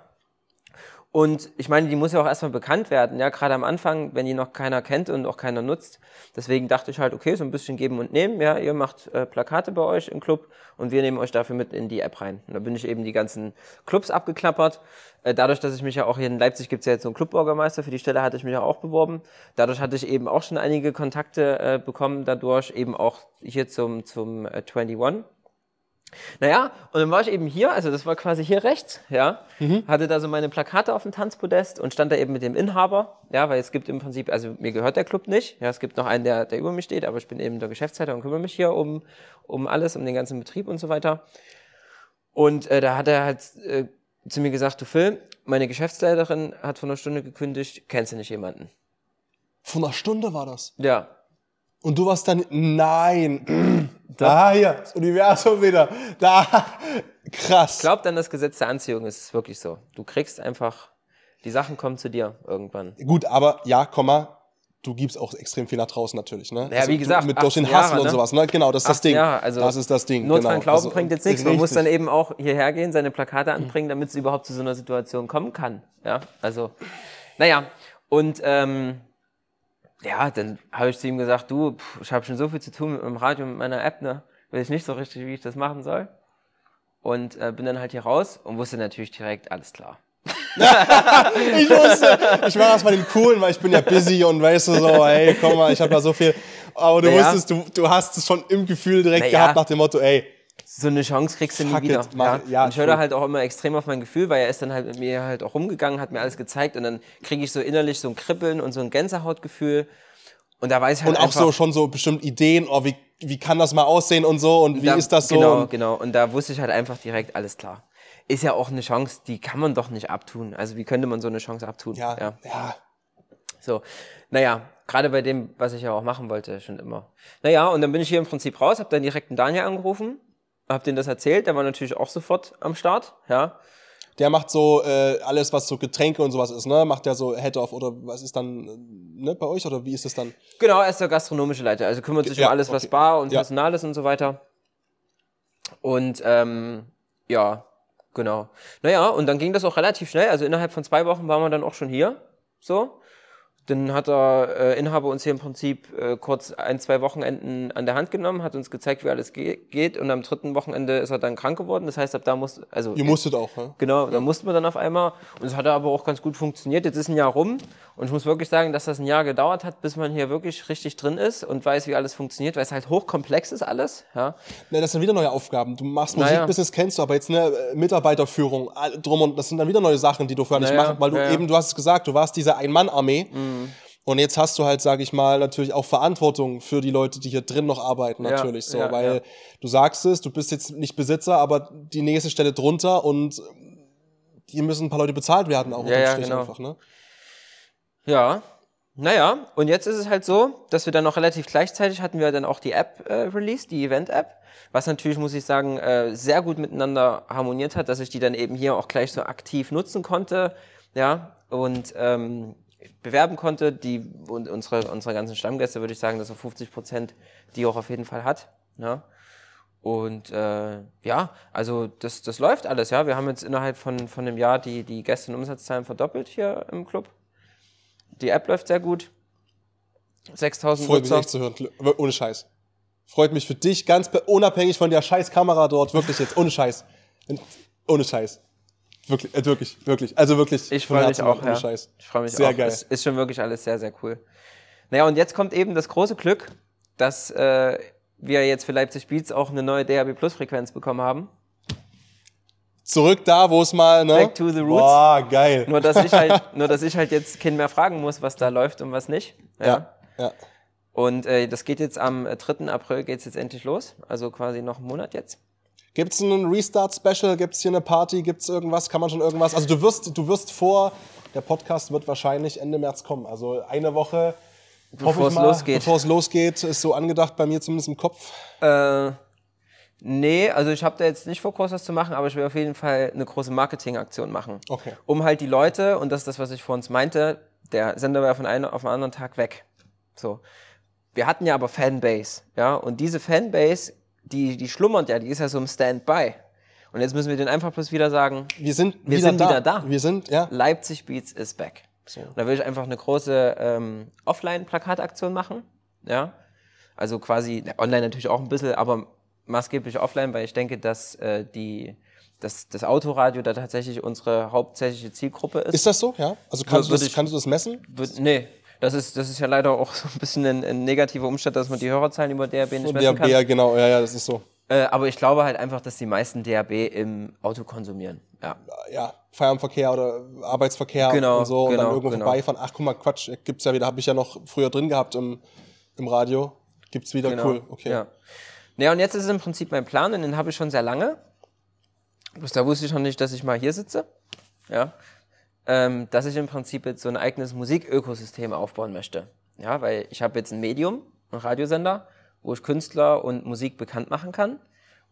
Und ich meine, die muss ja auch erstmal bekannt werden, ja, gerade am Anfang, wenn die noch keiner kennt und auch keiner nutzt. Deswegen dachte ich halt, okay, so ein bisschen geben und nehmen, ja, ihr macht äh, Plakate bei euch im Club und wir nehmen euch dafür mit in die App rein. Und da bin ich eben die ganzen Clubs abgeklappert. Äh, dadurch, dass ich mich ja auch hier in Leipzig gibt's ja jetzt so einen Clubbürgermeister, für die Stelle hatte ich mich ja auch beworben. Dadurch hatte ich eben auch schon einige Kontakte äh, bekommen, dadurch eben auch hier zum, zum äh, 21. Naja, und dann war ich eben hier, also das war quasi hier rechts, ja, hatte da so meine Plakate auf dem Tanzpodest und stand da eben mit dem Inhaber, ja, weil es gibt im Prinzip, also mir gehört der Club nicht, ja, es gibt noch einen, der, der über mich steht, aber ich bin eben der Geschäftsleiter und kümmere mich hier um, um alles, um den ganzen Betrieb und so weiter. Und äh, da hat er halt äh, zu mir gesagt, du Phil, meine Geschäftsleiterin hat vor einer Stunde gekündigt, kennst du nicht jemanden? Vor einer Stunde war das. Ja, Und du warst dann, nein. Da hier, das Universum wieder. Da, krass. glaubt an das Gesetz der Anziehung, es ist wirklich so. Du kriegst einfach, die Sachen kommen zu dir irgendwann. Gut, aber ja, Komma, du gibst auch extrem viel nach draußen natürlich, ne? Ja, wie gesagt, du, mit durch den 18 Hustle Jahre, und ne? sowas, ne? Genau, das ist das 18 Ding. Jahre, also das ist das Ding. Nur genau. dran glauben Also, bringt jetzt nichts. Man muss dann eben auch hierher gehen, seine Plakate anbringen, damit es überhaupt zu so einer Situation kommen kann. Ja, also, naja, und ähm, ja, dann habe ich zu ihm gesagt, du, pff, ich habe schon so viel zu tun mit meinem Radio und mit meiner App, ne? Weiß ich nicht so richtig, wie ich das machen soll. Und äh, bin dann halt hier raus und wusste natürlich direkt, alles klar. Ich wusste, ich war erstmal den Coolen, weil ich bin ja busy und weißt du so, hey, komm mal, ich habe da so viel. Aber du Naja. wusstest, du, du hast es schon im Gefühl direkt Naja. gehabt nach dem Motto, ey, so eine Chance kriegst du nie Fuck wieder. it, ja. ja, und ich höre da halt auch immer extrem auf mein Gefühl, weil er ist dann halt mit mir halt auch rumgegangen, hat mir alles gezeigt und dann kriege ich so innerlich so ein Kribbeln und so ein Gänsehautgefühl. Und da weiß ich halt Und auch einfach, so schon so bestimmt Ideen, oh, wie, wie kann das mal aussehen und so und wie da, ist das so? Genau, genau. Und da wusste ich halt einfach direkt, alles klar. Ist ja auch eine Chance, die kann man doch nicht abtun. Also wie könnte man so eine Chance abtun? ja, ja. So, naja, gerade bei dem, was ich ja auch machen wollte, schon immer. Naja, und dann bin ich hier im Prinzip raus, habe dann direkt einen Daniel angerufen, hab denen das erzählt, der war natürlich auch sofort am Start, ja. Der macht so äh, alles, was so Getränke und sowas ist, ne? Macht der so Head-Off oder was ist dann, äh, ne, bei euch oder wie ist es dann? Genau, er ist der gastronomische Leiter, also kümmert sich Ja, um alles, was okay. Bar und Ja. Personal ist und so weiter. Und ähm, ja, genau. Naja, und dann ging das auch relativ schnell, also innerhalb von zwei Wochen waren wir dann auch schon hier, so. Dann hat der äh, Inhaber uns hier im Prinzip äh, kurz ein, zwei Wochenenden an der Hand genommen, hat uns gezeigt, wie alles ge geht. Und am dritten Wochenende ist er dann krank geworden. Das heißt, ab da muss, also Ihr musstet auch, ne? Genau, da mussten wir dann auf einmal. Und es hat aber auch ganz gut funktioniert. Jetzt ist ein Jahr rum. Und ich muss wirklich sagen, dass das ein Jahr gedauert hat, bis man hier wirklich richtig drin ist und weiß, wie alles funktioniert, weil es halt hochkomplex ist alles. Ja. Ne, das sind wieder neue Aufgaben. Du machst Naja. Musikbusiness, kennst du, aber jetzt eine äh, Mitarbeiterführung, drum und das sind dann wieder neue Sachen, die du vorher nicht Naja, machst, weil du ja, ja. eben, du hast es gesagt, du warst diese Ein-Mann-Armee. Und jetzt hast du halt, sage ich mal, natürlich auch Verantwortung für die Leute, die hier drin noch arbeiten, Ja, natürlich so, ja, weil ja. du sagst es, du bist jetzt nicht Besitzer, aber die nächste Stelle drunter und hier müssen ein paar Leute bezahlt werden, auch Ja, ja, Strich genau. einfach, ne? Ja. Naja, und jetzt ist es halt so, dass wir dann noch relativ gleichzeitig hatten wir dann auch die App äh, released, die Event-App, was natürlich, muss ich sagen, äh, sehr gut miteinander harmoniert hat, dass ich die dann eben hier auch gleich so aktiv nutzen konnte, ja, und ähm, bewerben konnte, die und unsere, unsere ganzen Stammgäste, würde ich sagen, dass er 50 Prozent die auch auf jeden Fall hat, ja. Und äh, ja, also das, das läuft alles, ja. Wir haben jetzt innerhalb von, von einem Jahr die, die Gäste- und Umsatzzahlen verdoppelt hier im Club. Die App läuft sehr gut. 6000 Freut mich Nutzer. echt zu hören, ohne Scheiß. Freut mich für dich, ganz unabhängig von der scheiß Kamera dort, wirklich jetzt, ohne Scheiß. Ohne Scheiß. Wirklich, äh, wirklich, wirklich. Also wirklich. Ich freue mich auch, ja. Scheiß. Ich freue mich Sehr auch. geil. Es ist schon wirklich alles sehr, sehr cool. Naja, und jetzt kommt eben das große Glück, dass äh, wir jetzt für Leipzig Beats auch eine neue DAB Plus Frequenz bekommen haben. Zurück da, wo es mal, ne? Back to the roots. Boah, geil. Nur dass ich halt, nur dass ich halt jetzt keinen mehr fragen muss, was da läuft und was nicht. ja, ja. Und äh, das geht jetzt am äh, 3. April geht's jetzt endlich los. Also quasi noch einen Monat jetzt. Gibt's einen Restart-Special? Gibt's hier eine Party? Gibt's irgendwas? Kann man schon irgendwas? Also du wirst, du wirst vor, der Podcast wird wahrscheinlich Ende März kommen. Also eine Woche, Bevor es losgeht. Bevor es losgeht, ist so angedacht bei mir zumindest im Kopf. Äh, nee, also ich habe da jetzt nicht vor, groß was zu machen, aber ich will auf jeden Fall eine große Marketingaktion machen. Okay. Um halt die Leute, und das ist das, was ich vor uns meinte, der Sender war von einem auf den anderen Tag weg. So. Wir hatten ja aber Fanbase, ja, und diese Fanbase, die, die schlummert ja, die ist ja so im Standby. Und jetzt müssen wir denen einfach bloß wieder sagen, Wir sind, Wir wieder, sind da. wieder da. Wir sind, ja. Leipzig Beats is back. So. Und da will ich einfach eine große ähm, Offline-Plakataktion machen. Ja. Also quasi, online natürlich auch ein bisschen, aber maßgeblich offline, weil ich denke, dass äh, die, dass das Autoradio da tatsächlich unsere hauptsächliche Zielgruppe ist. Ist das so? Ja. Also kannst, du das, ich- kannst du das messen? Wird, nee, das ist, das ist ja leider auch so ein bisschen ein, ein negativer Umstand, dass man die Hörerzahlen über DRB nicht messen DAB, kann. ja, genau, ja, ja, das ist so. Äh, aber ich glaube halt einfach, dass die meisten DRB im Auto konsumieren. Ja. Ja, Feierabendverkehr oder Arbeitsverkehr Genau, und so und dann genau, irgendwo genau. vorbeifahren. Ach, guck mal, Quatsch, gibt's ja wieder, habe ich ja noch früher drin gehabt im, im Radio. Gibt's wieder, Genau. cool, okay. Ja. Naja, und jetzt ist es im Prinzip mein Plan, und den habe ich schon sehr lange. Bloß da wusste ich noch nicht, dass ich mal hier sitze. Ja. Ähm, dass ich im Prinzip jetzt so ein eigenes Musikökosystem aufbauen möchte. Ja, weil ich habe jetzt ein Medium, einen Radiosender, wo ich Künstler und Musik bekannt machen kann.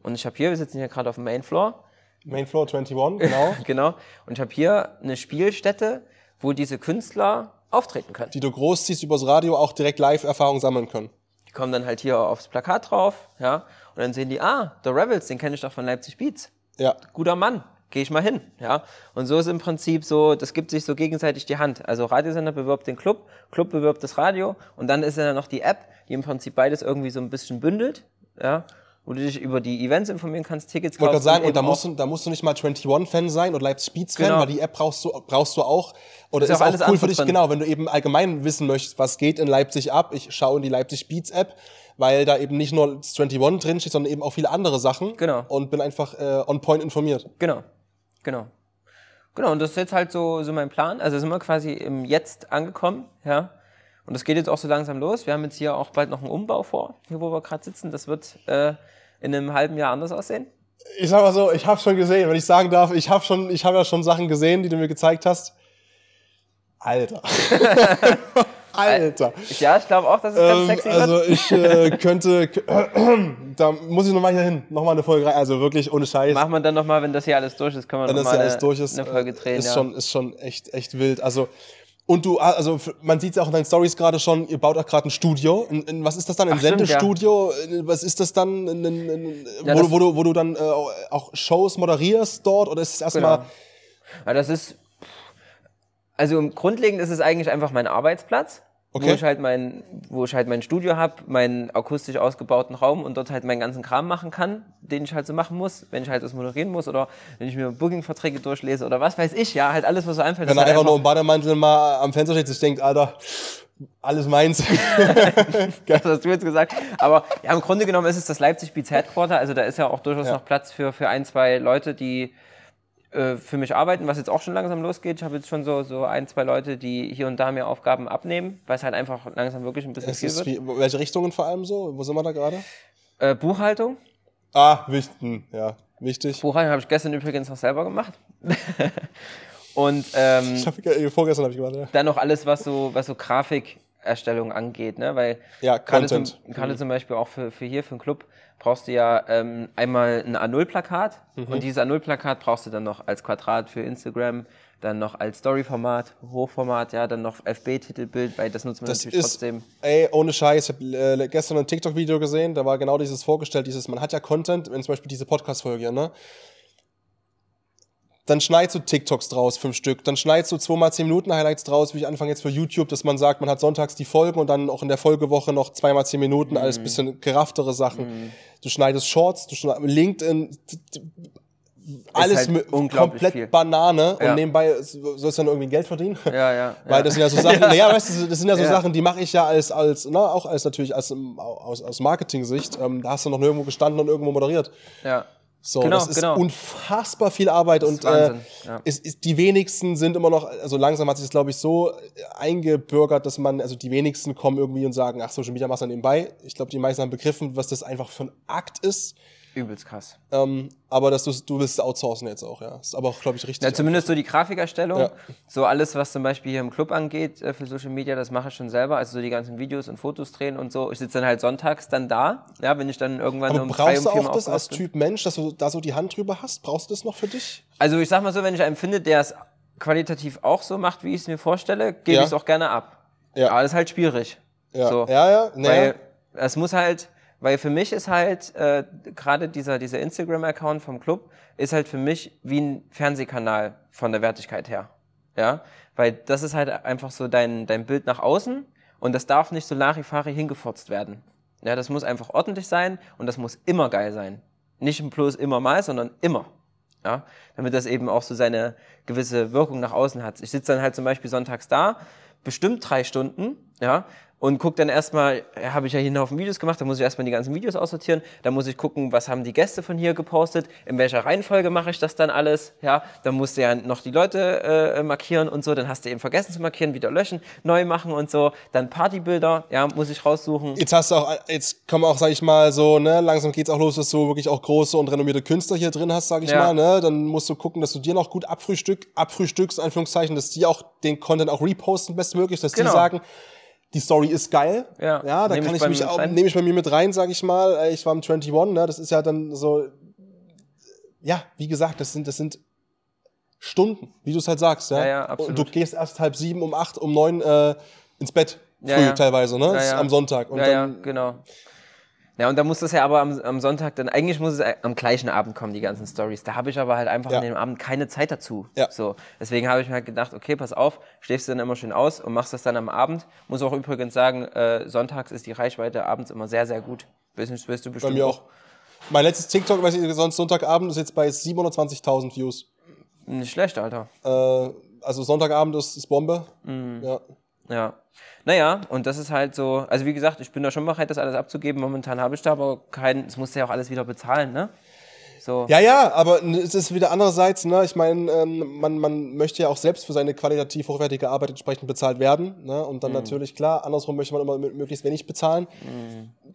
Und ich habe hier, wir sitzen hier gerade auf dem Mainfloor, Main Floor 21, genau. genau, und ich habe hier eine Spielstätte, wo diese Künstler auftreten können. die du großziehst übers Radio auch direkt Live-Erfahrung sammeln können. Die kommen dann halt hier aufs Plakat drauf, ja, und dann sehen die, ah, der Rebels, den kenne ich doch von Leipzig Beats. Ja. Guter Mann, gehe ich mal hin, ja. Und so ist im Prinzip so, das gibt sich so gegenseitig die Hand. Also Radiosender bewirbt den Club, Club bewirbt das Radio und dann ist ja noch die App, die im Prinzip beides irgendwie so ein bisschen bündelt, ja. wo du dich über die Events informieren kannst, Tickets Ich wollte gerade sagen, und da musst, du, da musst du nicht mal 21-Fan sein oder Leipzig Beats Fan, Genau. weil die App brauchst du, brauchst du auch. Oder Ist ist, auch auch, alles cool für dich, drin. genau, wenn du eben allgemein wissen möchtest, was geht in Leipzig ab. Ich schaue in die Leipzig Beats App, weil da eben nicht nur das 21 drin steht, sondern eben auch viele andere Sachen. Genau. Und bin einfach äh, on point informiert. Genau, genau. Genau, und das ist jetzt halt so, so mein Plan. Also sind wir quasi im Jetzt angekommen, ja. Und das geht jetzt auch so langsam los. Wir haben jetzt hier auch bald noch einen Umbau vor, hier wo wir gerade sitzen. Das wird äh, in einem halben Jahr anders aussehen. Ich sag mal so, ich habe schon gesehen, wenn ich sagen darf, ich habe schon, ich habe ja schon Sachen gesehen, die du mir gezeigt hast. Alter. Alter. Ja, ich glaube auch, dass es ganz Ähm, sexy also wird. ich äh, könnte, da muss ich nochmal hier hin, nochmal eine Folge rein, also wirklich ohne Scheiß. Machen wir dann nochmal, wenn das hier alles durch ist, können wir nochmal ja eine, ist, eine Folge äh, drehen. ist ja. schon, ist schon echt, echt wild. Also und du, also f- man sieht ja auch in deinen Stories gerade schon, ihr baut auch gerade ein Studio. In, in, was ist das dann? Ein Ach, stimmt, Sendestudio? In- Was ist das dann? In, Ja, wo, das- wo, du, wo du dann äh, auch Shows moderierst dort? Oder ist es erstmal. Genau. Ja, das ist. Also im Grundlegend ist es eigentlich einfach mein Arbeitsplatz, wo Okay. ich halt mein, wo ich halt mein Studio habe, meinen akustisch ausgebauten Raum und dort halt meinen ganzen Kram machen kann, den ich halt so machen muss, wenn ich halt das moderieren muss oder wenn ich mir Booking-Verträge durchlese oder was weiß ich, ja, halt alles, was so einfällt. Wenn er halt einfach nur im Bademantel mal am Fenster steht, sich denkt, Alter, alles meins. das hast du jetzt gesagt. Aber ja, im Grunde genommen ist es das Leipzig Beats Headquarter. Also da ist ja auch durchaus Ja. noch Platz für, für ein, zwei Leute, die äh, für mich arbeiten, was jetzt auch schon langsam losgeht. Ich habe jetzt schon so, so ein, zwei Leute, die hier und da mir Aufgaben abnehmen, weil es halt einfach langsam wirklich ein bisschen Es viel ist wird. wie, welche Richtungen vor allem so? Wo sind wir da gerade? Äh, Buchhaltung. Ah, wichtig. hm, Ja, wichtig. Buchhaltung habe ich gestern übrigens noch selber gemacht. und ähm, Ich hab, vorgestern habe ich gemacht, ja. dann noch alles, was so, was so Grafikerstellung angeht, ne? Weil Ja, gerade zum, Content. Mhm. gerade zum Beispiel auch für, für hier, für den Club, brauchst du ja ähm, einmal ein A0-Plakat Mhm. und dieses A0-Plakat brauchst du dann noch als Quadrat für Instagram, dann noch als Story-Format, Hochformat, ja, dann noch FB-Titelbild, weil das nutzt man Das natürlich ist, trotzdem. ey, ohne Scheiß, ich habe äh, gestern ein TikTok-Video gesehen, da war genau dieses vorgestellt, dieses, man hat ja Content, wenn zum Beispiel diese Podcast-Folge ne? Dann schneidest du TikToks draus, fünf Stück. Dann schneidest du zweimal zehn Minuten Highlights draus, wie ich anfange jetzt für YouTube, dass man sagt, man hat sonntags die Folgen und dann auch in der Folgewoche noch zweimal zehn Minuten, alles Mhm. bisschen gerafftere Sachen. Du schneidest Shorts, du schneidest LinkedIn, alles halt komplett viel. Banane Ja. und nebenbei sollst du dann irgendwie Geld verdienen. Ja, ja. Weil ja. das sind ja so Sachen, naja, weißt du, das sind ja so Ja. Sachen, die mache ich ja als, als, na, auch als natürlich als aus, aus Marketing-Sicht. Ähm, da hast du noch nirgendwo gestanden und irgendwo moderiert. ja. So, Genau, das ist genau. unfassbar viel Arbeit und ist Wahnsinn, äh, ja. es ist, die wenigsten sind immer noch, also langsam hat sich das, glaube ich, so äh, eingebürgert, dass man, also die wenigsten kommen irgendwie und sagen, ach, Social Media machst du nebenbei. Ich glaube, die meisten haben begriffen, was das einfach für ein Akt ist. Übelst krass. Ähm, aber dass du du willst es outsourcen jetzt auch, ja. Ist aber auch, glaube ich, richtig. Ja, zumindest so die Grafikerstellung. Ja. So alles, was zum Beispiel hier im Club angeht äh, für Social Media, das mache ich schon selber. Also so die ganzen Videos und Fotos drehen und so. Ich sitze dann halt sonntags dann da, ja, wenn ich dann irgendwann aber um drei, um brauchst du vier auch das als. Typ Mensch, dass du da so die Hand drüber hast? Brauchst du das noch für dich? Also ich sag mal so, wenn ich einen finde, der es qualitativ auch so macht, wie ich es mir vorstelle, gebe Ja. ich es auch gerne ab. Ja. Aber das ist halt schwierig. Ja, So. ja, ja. Nee, Weil es muss halt, weil für mich ist halt äh, gerade dieser, dieser Instagram-Account vom Club ist halt für mich wie ein Fernsehkanal von der Wertigkeit her. Ja, weil das ist halt einfach so dein, dein Bild nach außen und das darf nicht so Larifari hingefurzt werden. Ja, das muss einfach ordentlich sein und das muss immer geil sein. Nicht bloß immer mal, sondern immer. Ja, damit das eben auch so seine gewisse Wirkung nach außen hat. Ich sitze dann halt zum Beispiel sonntags da, bestimmt drei Stunden, ja, und guck dann erstmal, ja, habe ich ja hier einen Haufen Videos gemacht, da muss ich erstmal die ganzen Videos aussortieren, da muss ich gucken, was haben die Gäste von hier gepostet, in welcher Reihenfolge mache ich das dann alles, ja, dann musst du ja noch die Leute äh, markieren und so, dann hast du eben vergessen zu markieren, wieder löschen, neu machen und so, dann Partybilder, ja, muss ich raussuchen. Jetzt hast du auch, jetzt kommen auch, sag ich mal, so, ne, langsam geht's auch los, dass du wirklich auch große und renommierte Künstler hier drin hast, sag ich Ja. mal, ne, dann musst du gucken, dass du dir noch gut abfrühstück, abfrühstückst, Anführungszeichen, dass die auch den Content auch reposten, bestmöglich, dass Genau. die sagen, die Story ist geil. Ja, ja da kann ich ich mich auch, nehme ich bei mir mit rein, sag ich mal. Äh, Ich war im 21, ne, das ist ja dann so, ja, wie gesagt, das sind, das sind Stunden, wie du es halt sagst, ja. Ja, ja, absolut. Und du gehst erst halb sieben, um acht, um neun äh, ins Bett, früh Ja, teilweise, ne, Ja, am Sonntag. Und ja, dann, ja, genau. Ja, und da muss das ja aber am, am Sonntag dann, eigentlich muss es am gleichen Abend kommen, die ganzen Stories. Da habe ich aber halt einfach Ja. an dem Abend keine Zeit dazu. Ja. So. Deswegen habe ich mir halt gedacht, okay, pass auf, schläfst du dann immer schön aus und machst das dann am Abend. Muss auch übrigens sagen, äh, sonntags ist die Reichweite abends immer sehr, sehr gut. Du, weißt du Bei bestimmt mir auch. Mein letztes TikTok, weiß ich, sonst Sonntagabend ist jetzt bei 720.000 Views. Nicht schlecht, Alter. Äh, also Sonntagabend ist, ist Bombe. Mhm. Ja. Ja. Naja, und das ist halt so, also wie gesagt, ich bin da schon bereit, das alles abzugeben. Momentan habe ich da aber keinen, es muss ja auch alles wieder bezahlen, ne? So. Ja, ja, aber es ist wieder andererseits, ne, ich meine, ähm, man, man möchte ja auch selbst für seine qualitativ hochwertige Arbeit entsprechend bezahlt werden, ne, und dann Mhm. natürlich, klar, andersrum möchte man immer mö- möglichst wenig bezahlen,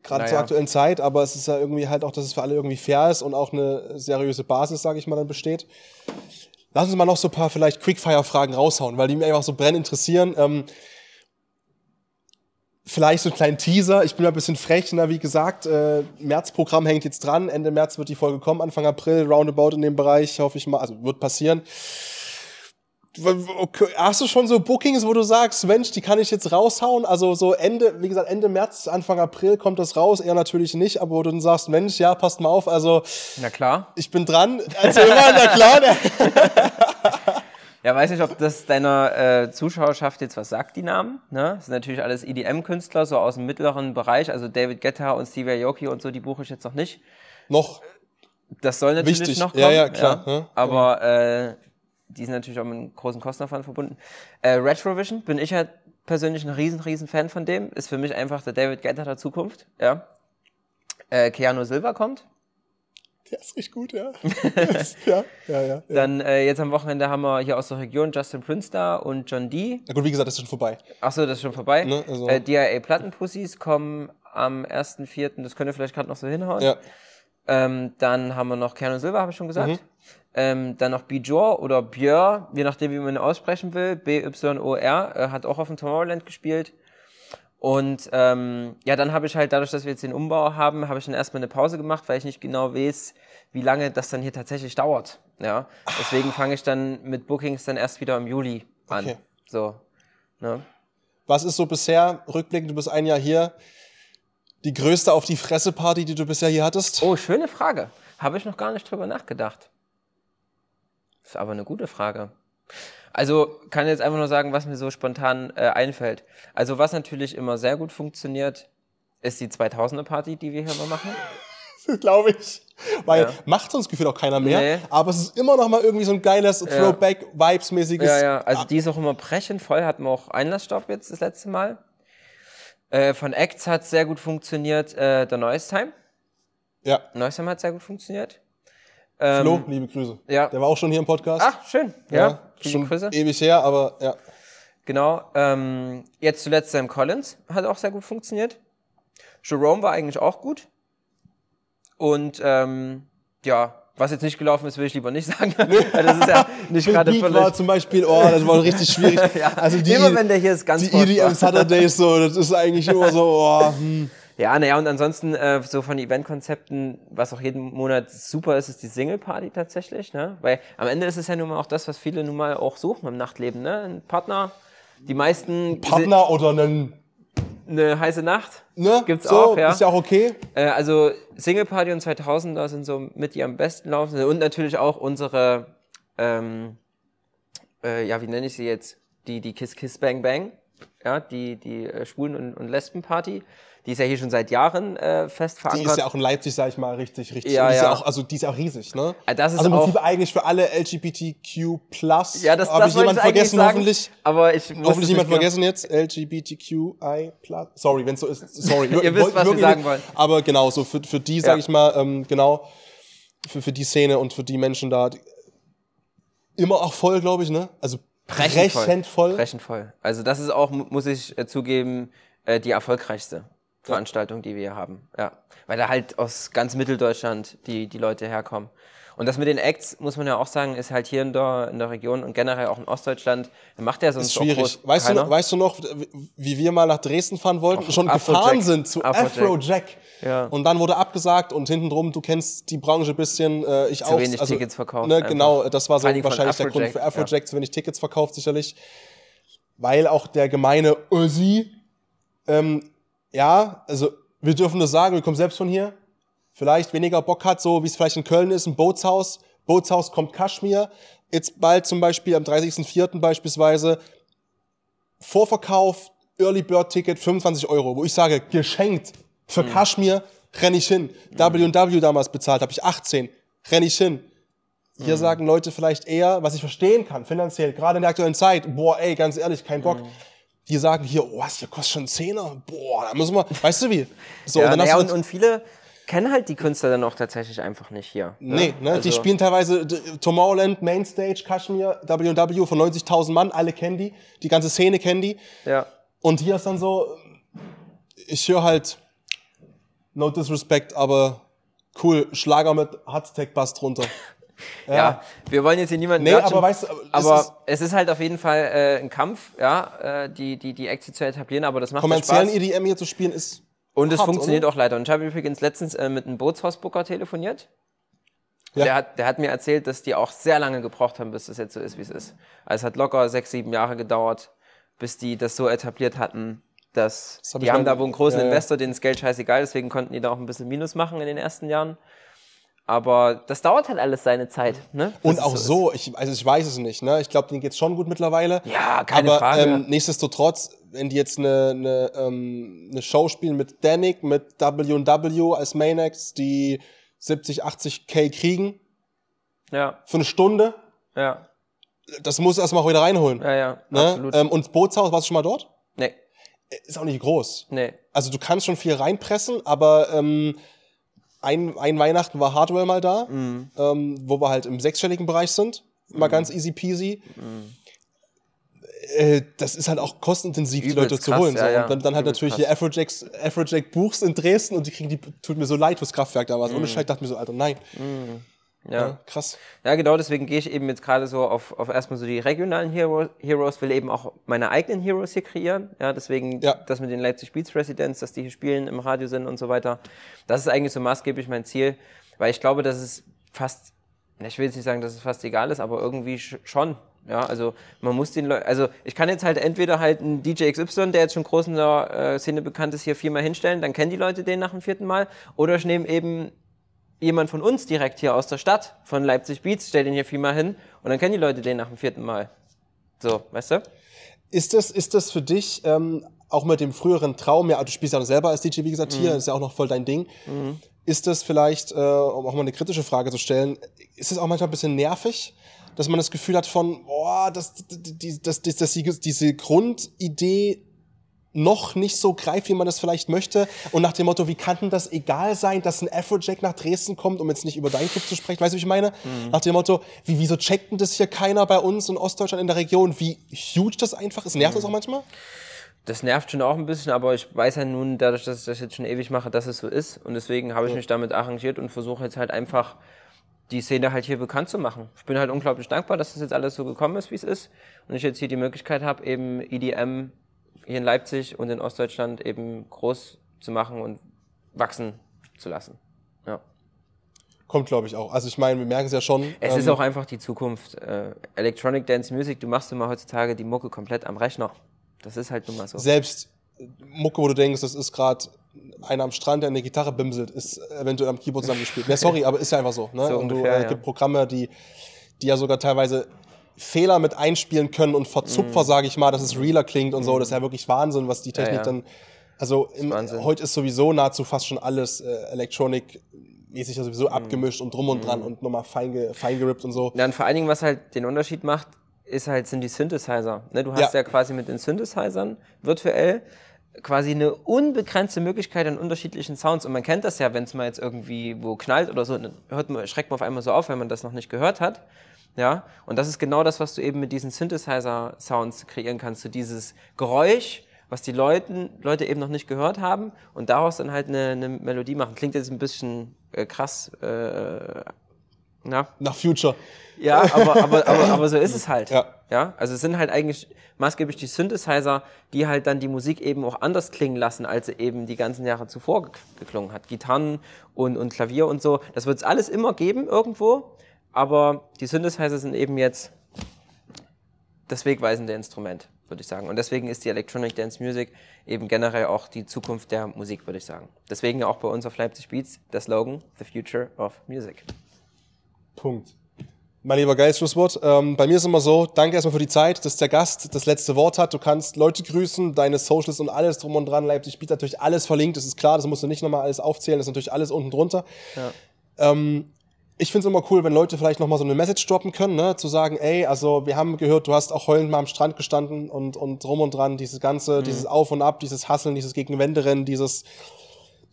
gerade zur Naja. aktuellen Zeit, aber es ist ja irgendwie halt auch, dass es für alle irgendwie fair ist und auch eine seriöse Basis, sage ich mal, dann besteht. Lass uns mal noch so ein paar vielleicht Quickfire-Fragen raushauen, weil die mich einfach so brennend interessieren. Ähm, vielleicht so einen kleinen Teaser. Ich bin ja ein bisschen frech, na, wie gesagt, äh, Märzprogramm hängt jetzt dran. Ende März wird die Folge kommen, Anfang April, roundabout in dem Bereich, hoffe ich mal, also wird passieren. Okay, Hast du schon so Bookings, wo du sagst, Mensch, die kann ich jetzt raushauen? Also so Ende, wie gesagt, Ende März, Anfang April kommt das raus, eher natürlich nicht, aber wo du dann sagst, Mensch, ja, passt mal auf, also Na klar. ich bin dran. Also immer, na klar, ne? Ja, weiß nicht, ob das deiner äh, Zuschauerschaft jetzt was sagt, die Namen. Ne? Das sind natürlich alles EDM-Künstler, so aus dem mittleren Bereich. Also David Guetta und Stevie Aoki und so, die buche ich jetzt noch nicht. noch. Das soll natürlich Wichtig. noch kommen. Ja, ja, klar, ja. Aber äh, die sind natürlich auch mit einem großen Kostenaufwand verbunden. Äh, Retrovision bin ich ja persönlich ein riesen, riesen Fan von dem. Ist für mich einfach der David Guetta der Zukunft. Ja. Äh, Keanu Silva kommt. Der ist richtig gut, ja. ja, ja, ja. Dann äh, jetzt am Wochenende haben wir hier aus der Region Justin Prince da und John D. Na gut, wie gesagt, das ist schon vorbei. Achso, das ist schon vorbei. Ne, also- äh, DIA Plattenpussys kommen am 1.4., das könnte vielleicht gerade noch so hinhauen. Ja. Ähm, dann haben wir noch Keanu Silva, habe ich schon gesagt. Mhm. Ähm, dann noch Bjor oder Björ, je nachdem, wie man ihn aussprechen will. B-Y-O-R, äh, hat auch auf dem Tomorrowland gespielt. Und ähm, ja, dann habe ich halt, dadurch, dass wir jetzt den Umbau haben, habe ich dann erstmal eine Pause gemacht, weil ich nicht genau weiß, wie lange das dann hier tatsächlich dauert. Ja, deswegen fange ich dann mit Bookings dann erst wieder im Juli an. Okay. So, ne? Was ist so bisher, rückblickend, du bist ein Jahr hier, die größte auf die Fresse Party, die du bisher hier hattest? Oh, schöne Frage. Habe ich noch gar nicht drüber nachgedacht. Ist aber eine gute Frage. Also kann jetzt einfach nur sagen, was mir so spontan äh, einfällt. Also was natürlich immer sehr gut funktioniert, ist die 2000er Party, die wir hier mal machen. Glaube ich. Weil Ja. macht sonst gefühlt auch keiner mehr. Nee. Aber es ist immer noch mal irgendwie so ein geiles Throwback-Vibes-mäßiges. Ja, ja, also die ist auch immer brechend voll, hatten wir auch Einlassstopp jetzt das letzte Mal. Äh, von Acts hat sehr gut funktioniert, äh, der Noise Time. ja. Noise Time hat sehr gut funktioniert. Ähm, Flo, liebe Grüße. ja. Der war auch schon hier im Podcast. Ach, schön. Ja, viele schon Grüße. ewig her, aber ja. Genau. Ähm, jetzt zuletzt Sam Collins hat auch sehr gut funktioniert. Jerome war eigentlich auch gut. Und ähm, ja, was jetzt nicht gelaufen ist, will ich lieber nicht sagen. Weil das ist ja nicht gerade völlig. war zum Beispiel, oh, das war richtig schwierig. also die, Immer wenn der hier ist, ganz die. EDM Saturdays so, das ist eigentlich immer so, oh, hm. Ja, naja, und ansonsten äh, so von Eventkonzepten, was auch jeden Monat super ist, ist die Single-Party tatsächlich, ne? Weil am Ende ist es ja nun mal auch das, was viele nun mal auch suchen im Nachtleben, ne? Ein Partner, die meisten Partner oder einen, eine heiße Nacht. ne? Gibt's so, auch, ja. Ist ja auch okay. Äh, also Single Party und 2000er sind so mit die am besten laufen und natürlich auch unsere, ähm, äh, ja, wie nenne ich sie jetzt? Die, die Kiss Kiss Bang Bang, ja, die, die äh, Schwulen- und, und Lesben-Party. Die ist ja hier schon seit Jahren äh, fest Die verankert. ist ja auch in Leipzig, sag ich mal, richtig, richtig. Ja, die ist ja ja. auch, also die ist ja auch riesig, ne? Das ist also im auch- Prinzip eigentlich für alle LGBTQ+. ja, das, Hab das ich jemand vergessen, sagen, hoffentlich. Aber ich muss Hoffentlich nicht vergessen jetzt. LGBTQI+. Sorry, wenn es so ist. Sorry. Ihr wisst, was wir sagen wollen. Aber genau, so für, für die, sag Ja. ich mal, ähm, genau, für, für die Szene und für die Menschen da, die, immer auch voll, glaube ich, ne? Also Brechend voll. brechend voll. Also das ist auch, mu- muss ich äh, zugeben, äh, die erfolgreichste Veranstaltung, die wir hier haben. Ja. Weil da halt aus ganz Mitteldeutschland die, die Leute herkommen. Und das mit den Acts, muss man ja auch sagen, ist halt hier in der, in der Region und generell auch in Ostdeutschland, macht ja sonst ist schwierig. auch groß Weißt du, keiner. weißt du noch, wie wir mal nach Dresden fahren wollten, schon Afrojack. gefahren sind zu Afrojack. Afrojack. Ja. Und dann wurde abgesagt und hinten drum, du kennst die Branche ein bisschen, äh, ich auch. wenig Tickets verkauft Ne, genau, das war so von wahrscheinlich der Grund für Afrojack, zu wenig Tickets verkauft sicherlich. Weil auch der gemeine Ossi, ähm, ja, also wir dürfen das sagen, wir kommen selbst von hier, vielleicht weniger Bock hat, so wie es vielleicht in Köln ist, ein Bootshaus. Bootshaus kommt Kaschmir. Jetzt bald zum Beispiel am 30.04. beispielsweise Vorverkauf, Early Bird Ticket 25 Euro, wo ich sage, geschenkt für Mhm. Kaschmir renn ich hin. W&W damals bezahlt, habe ich 18, renn ich hin. Hier sagen Leute vielleicht eher, was ich verstehen kann, finanziell, gerade in der aktuellen Zeit, boah, ey, ganz ehrlich, kein Bock. Die sagen hier, oh, was, hier kostet schon Zehner, boah, da müssen wir, weißt du wie? So, Ja, und hast und, und viele kennen halt die Künstler dann auch tatsächlich einfach nicht hier. nee, ne, die Also- spielen teilweise Tomorrowland, Mainstage, Kashmir, W&W von 90.000 Mann, alle kennen die, die ganze Szene kennen die. Ja. Und hier ist dann so, ich höre halt, no disrespect, aber cool, Schlager mit Hardtech-Bass drunter. Ja. wir wollen jetzt hier niemanden Nee, aber weißt du, es aber ist- es ist halt auf jeden Fall äh, ein Kampf, ja, äh, die, die, die Acts zu etablieren, aber das macht ja Kommerziellen Spaß. EDM hier zu spielen ist Und es funktioniert oder? auch leider. Und ich habe übrigens letztens äh, mit einem Bootshausbooker telefoniert. Ja. Der, hat, der hat mir erzählt, dass die auch sehr lange gebraucht haben, bis das jetzt so ist, wie es ist. Also es hat locker sechs, sieben Jahre gedauert, bis die das so etabliert hatten, dass Das hab die haben da wohl einen großen ja, ja. Investor, denen ist Geld scheißegal, deswegen konnten die da auch ein bisschen Minus machen in den ersten Jahren. Aber das dauert halt alles seine Zeit. Ne? Und auch ist so, ich, also ich weiß es nicht, ne? Ich glaube, denen geht's schon gut mittlerweile. Ja, keine aber, Frage. Ähm, nichtsdestotrotz, wenn die jetzt eine, eine, ähm, eine Show spielen mit Danik, mit W&W als Main Acts, die 70, 80 K kriegen Ja, für eine Stunde, ja, das muss erstmal auch wieder reinholen. ja, ja, ne? absolut. Ähm, und Bootshaus, warst du schon mal dort? nee, Ist auch nicht groß. nee. Also du kannst schon viel reinpressen, aber ähm, ein, ein Weihnachten war Hardwell mal da, Mhm. ähm, wo wir halt im sechsstelligen Bereich sind. Mal ganz easy peasy. Äh, das ist halt auch kostenintensiv, die Übelst Leute zu krass, holen. ja, so. ja. Und dann, dann halt Übelst natürlich krass. Afrojacks, Afrojack buchst in Dresden und die kriegen die, tut mir so leid fürs Kraftwerk damals. Mhm. Ohne Scheiß dachte mir so, Alter, nein. Ja. Ja, krass. Ja, genau, deswegen gehe ich eben jetzt gerade so auf, auf erstmal so die regionalen Hero, Heroes, will eben auch meine eigenen Heroes hier kreieren. Ja, deswegen Ja. das mit den Leipzig Beats Residents, dass die hier spielen, im Radio sind und so weiter. Das ist eigentlich so maßgeblich mein Ziel, weil ich glaube, dass es fast, ich will jetzt nicht sagen, dass es fast egal ist, aber irgendwie sch- schon. Ja, also man muss den Leuten, also ich kann jetzt halt entweder halt einen DJ XY, der jetzt schon groß in der äh, Szene bekannt ist, hier viermal hinstellen, dann kennen die Leute den nach dem vierten Mal. Oder ich nehme eben jemand von uns direkt hier aus der Stadt, von Leipzig Beats, stell den hier viermal hin und dann kennen die Leute den nach dem vierten Mal. So, weißt du? Ist das, ist das für dich ähm, auch mit dem früheren Traum, ja, du spielst ja selber als DJ, wie gesagt, hier, ist ja auch noch voll dein Ding. Ist das vielleicht, äh, um auch mal eine kritische Frage zu stellen, ist es auch manchmal ein bisschen nervig, dass man das Gefühl hat von, boah, dass, die, dass, dass die, diese Grundidee noch nicht so greift, wie man das vielleicht möchte. Und nach dem Motto, wie kann denn das egal sein, dass ein Afrojack nach Dresden kommt, um jetzt nicht über deinen Club zu sprechen, weißt du, wie ich meine? Nach dem Motto, wie, wieso checkt denn das hier keiner bei uns in Ostdeutschland in der Region, wie huge das einfach ist? Nervt das auch manchmal? Das nervt schon auch ein bisschen, aber ich weiß ja nun, dadurch, dass ich das jetzt schon ewig mache, dass es so ist. Und deswegen habe ich mich damit arrangiert und versuche jetzt halt einfach die Szene halt hier bekannt zu machen. Ich bin halt unglaublich dankbar, dass das jetzt alles so gekommen ist, wie es ist. Und ich jetzt hier die Möglichkeit habe, eben EDM hier in Leipzig und in Ostdeutschland eben groß zu machen und wachsen zu lassen. Ja. Kommt, glaube ich, auch. Also ich meine, wir merken es ja schon. Es ähm, ist auch einfach die Zukunft. Äh, Electronic Dance Music, du machst immer heutzutage die Mucke komplett am Rechner. Das ist halt nun mal so. Selbst Mucke, wo du denkst, das ist gerade einer am Strand, der eine Gitarre bimselt, ist eventuell am Keyboard zusammengespielt. Ne, sorry, aber ist ja einfach so. Ne? So und du, ungefähr, äh, ja. gibt Programme, die, die ja sogar teilweise Fehler mit einspielen können und Verzupfer, sage ich mal, dass es realer klingt und so. Das ist ja wirklich Wahnsinn, was die Technik Mhm. ja. dann. Also im, heute ist sowieso nahezu fast schon alles äh, Electronic mäßig ja Mhm. sowieso abgemischt und drum und dran und nochmal fein, ge, fein gerippt und so. Ja, und vor allen Dingen, was halt den Unterschied macht, ist halt, sind die Synthesizer. Ne, du hast Ja. ja. quasi mit den Synthesizern virtuell quasi eine unbegrenzte Möglichkeit an unterschiedlichen Sounds. Und man kennt das ja, wenn es mal jetzt irgendwie wo knallt oder so, dann hört man, schreckt man auf einmal so auf, wenn man das noch nicht gehört hat. Ja, und das ist genau das, was du eben mit diesen Synthesizer-Sounds kreieren kannst. So dieses Geräusch, was die Leuten, Leute eben noch nicht gehört haben und daraus dann halt eine, eine Melodie machen. Klingt jetzt ein bisschen äh, krass, äh, na, Nach Future. ja, aber, aber, aber, aber so ist es halt. Ja. ja. Also es sind halt eigentlich maßgeblich die Synthesizer, die halt dann die Musik eben auch anders klingen lassen, als sie eben die ganzen Jahre zuvor ge- geklungen hat. Gitarren und, und Klavier und so. Das wird es alles immer geben irgendwo. Aber die Synthesizer sind eben jetzt das wegweisende Instrument, würde ich sagen. Und deswegen ist die Electronic Dance Music eben generell auch die Zukunft der Musik, würde ich sagen. Deswegen auch bei uns auf Leipzig Beats der Slogan The Future of Music. Punkt. Mein lieber geiles Schlusswort. Ähm, bei mir ist immer so, danke erstmal für die Zeit, dass der Gast das letzte Wort hat. Du kannst Leute grüßen, deine Socials und alles drum und dran. Leipzig bietet natürlich alles verlinkt, das ist klar, das musst du nicht nochmal alles aufzählen, das ist natürlich alles unten drunter. Ja. Ähm, ich finde es immer cool, wenn Leute vielleicht nochmal so eine Message droppen können, ne? zu sagen, ey, also wir haben gehört, du hast auch heulend mal am Strand gestanden und, und drum und dran, dieses ganze, mhm. dieses Auf und Ab, dieses Hasseln, dieses gegen Wände rennen, dieses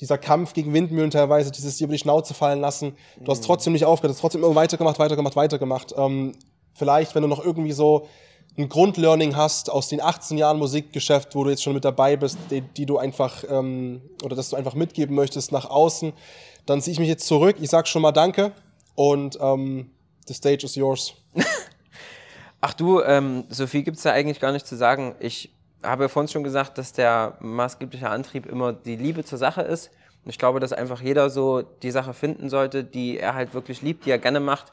dieser Kampf gegen Windmühlen teilweise, dieses dir über die Schnauze fallen lassen. Du hast mhm. trotzdem nicht aufgehört, hast trotzdem immer weitergemacht, weitergemacht, weitergemacht. Ähm, vielleicht, wenn du noch irgendwie so ein Grundlearning hast aus den 18 Jahren Musikgeschäft, wo du jetzt schon mit dabei bist, die, die du einfach ähm, oder dass du einfach mitgeben möchtest nach außen, dann ziehe ich mich jetzt zurück. Ich sag schon mal Danke und ähm, the stage is yours. Ach du, ähm, so viel gibt's da eigentlich gar nicht zu sagen. Ich habe vorhin schon gesagt, dass der maßgebliche Antrieb immer die Liebe zur Sache ist. Und ich glaube, dass einfach jeder so die Sache finden sollte, die er halt wirklich liebt, die er gerne macht,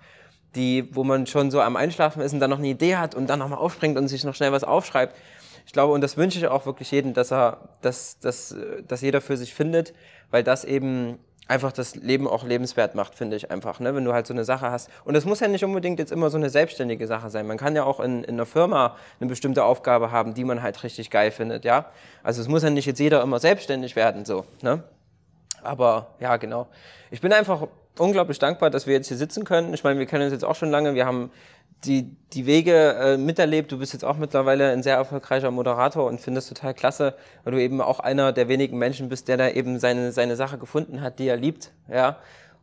die, wo man schon so am Einschlafen ist und dann noch eine Idee hat und dann nochmal aufspringt und sich noch schnell was aufschreibt. Ich glaube, und das wünsche ich auch wirklich jedem, dass er, dass, dass, dass jeder für sich findet, weil das eben einfach das Leben auch lebenswert macht, finde ich einfach, ne? wenn du halt so eine Sache hast. Und das muss ja nicht unbedingt jetzt immer so eine selbstständige Sache sein. Man kann ja auch in, in einer Firma eine bestimmte Aufgabe haben, die man halt richtig geil findet, ja. Also es muss ja nicht jetzt jeder immer selbstständig werden, so, ne? Aber ja, genau. Ich bin einfach unglaublich dankbar, dass wir jetzt hier sitzen können. Ich meine, wir kennen uns jetzt auch schon lange. Wir haben die, die Wege äh, miterlebt. Du bist jetzt auch mittlerweile ein sehr erfolgreicher Moderator und findest total klasse, weil du eben auch einer der wenigen Menschen bist, der da eben seine, seine Sache gefunden hat, die er liebt. Ja.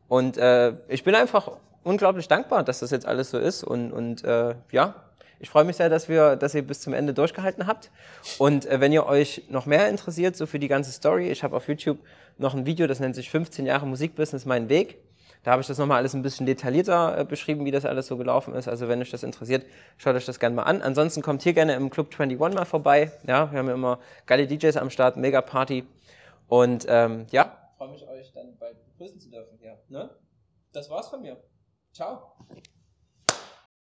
Und äh, ich bin einfach unglaublich dankbar, dass das jetzt alles so ist. Und, und äh, ja, ich freue mich sehr, dass, wir, dass ihr bis zum Ende durchgehalten habt. Und äh, wenn ihr euch noch mehr interessiert, so für die ganze Story, ich habe auf YouTube noch ein Video, das nennt sich 15 Jahre Musikbusiness, mein Weg. Da habe ich das nochmal alles ein bisschen detaillierter äh, beschrieben, wie das alles so gelaufen ist. Also wenn euch das interessiert, schaut euch das gerne mal an. Ansonsten kommt hier gerne im Club 21 mal vorbei. Ja, wir haben ja immer geile DJs am Start, mega Party. Und ähm, ja, freue mich euch dann bald begrüßen zu dürfen hier. Ne? Das war's von mir. Ciao.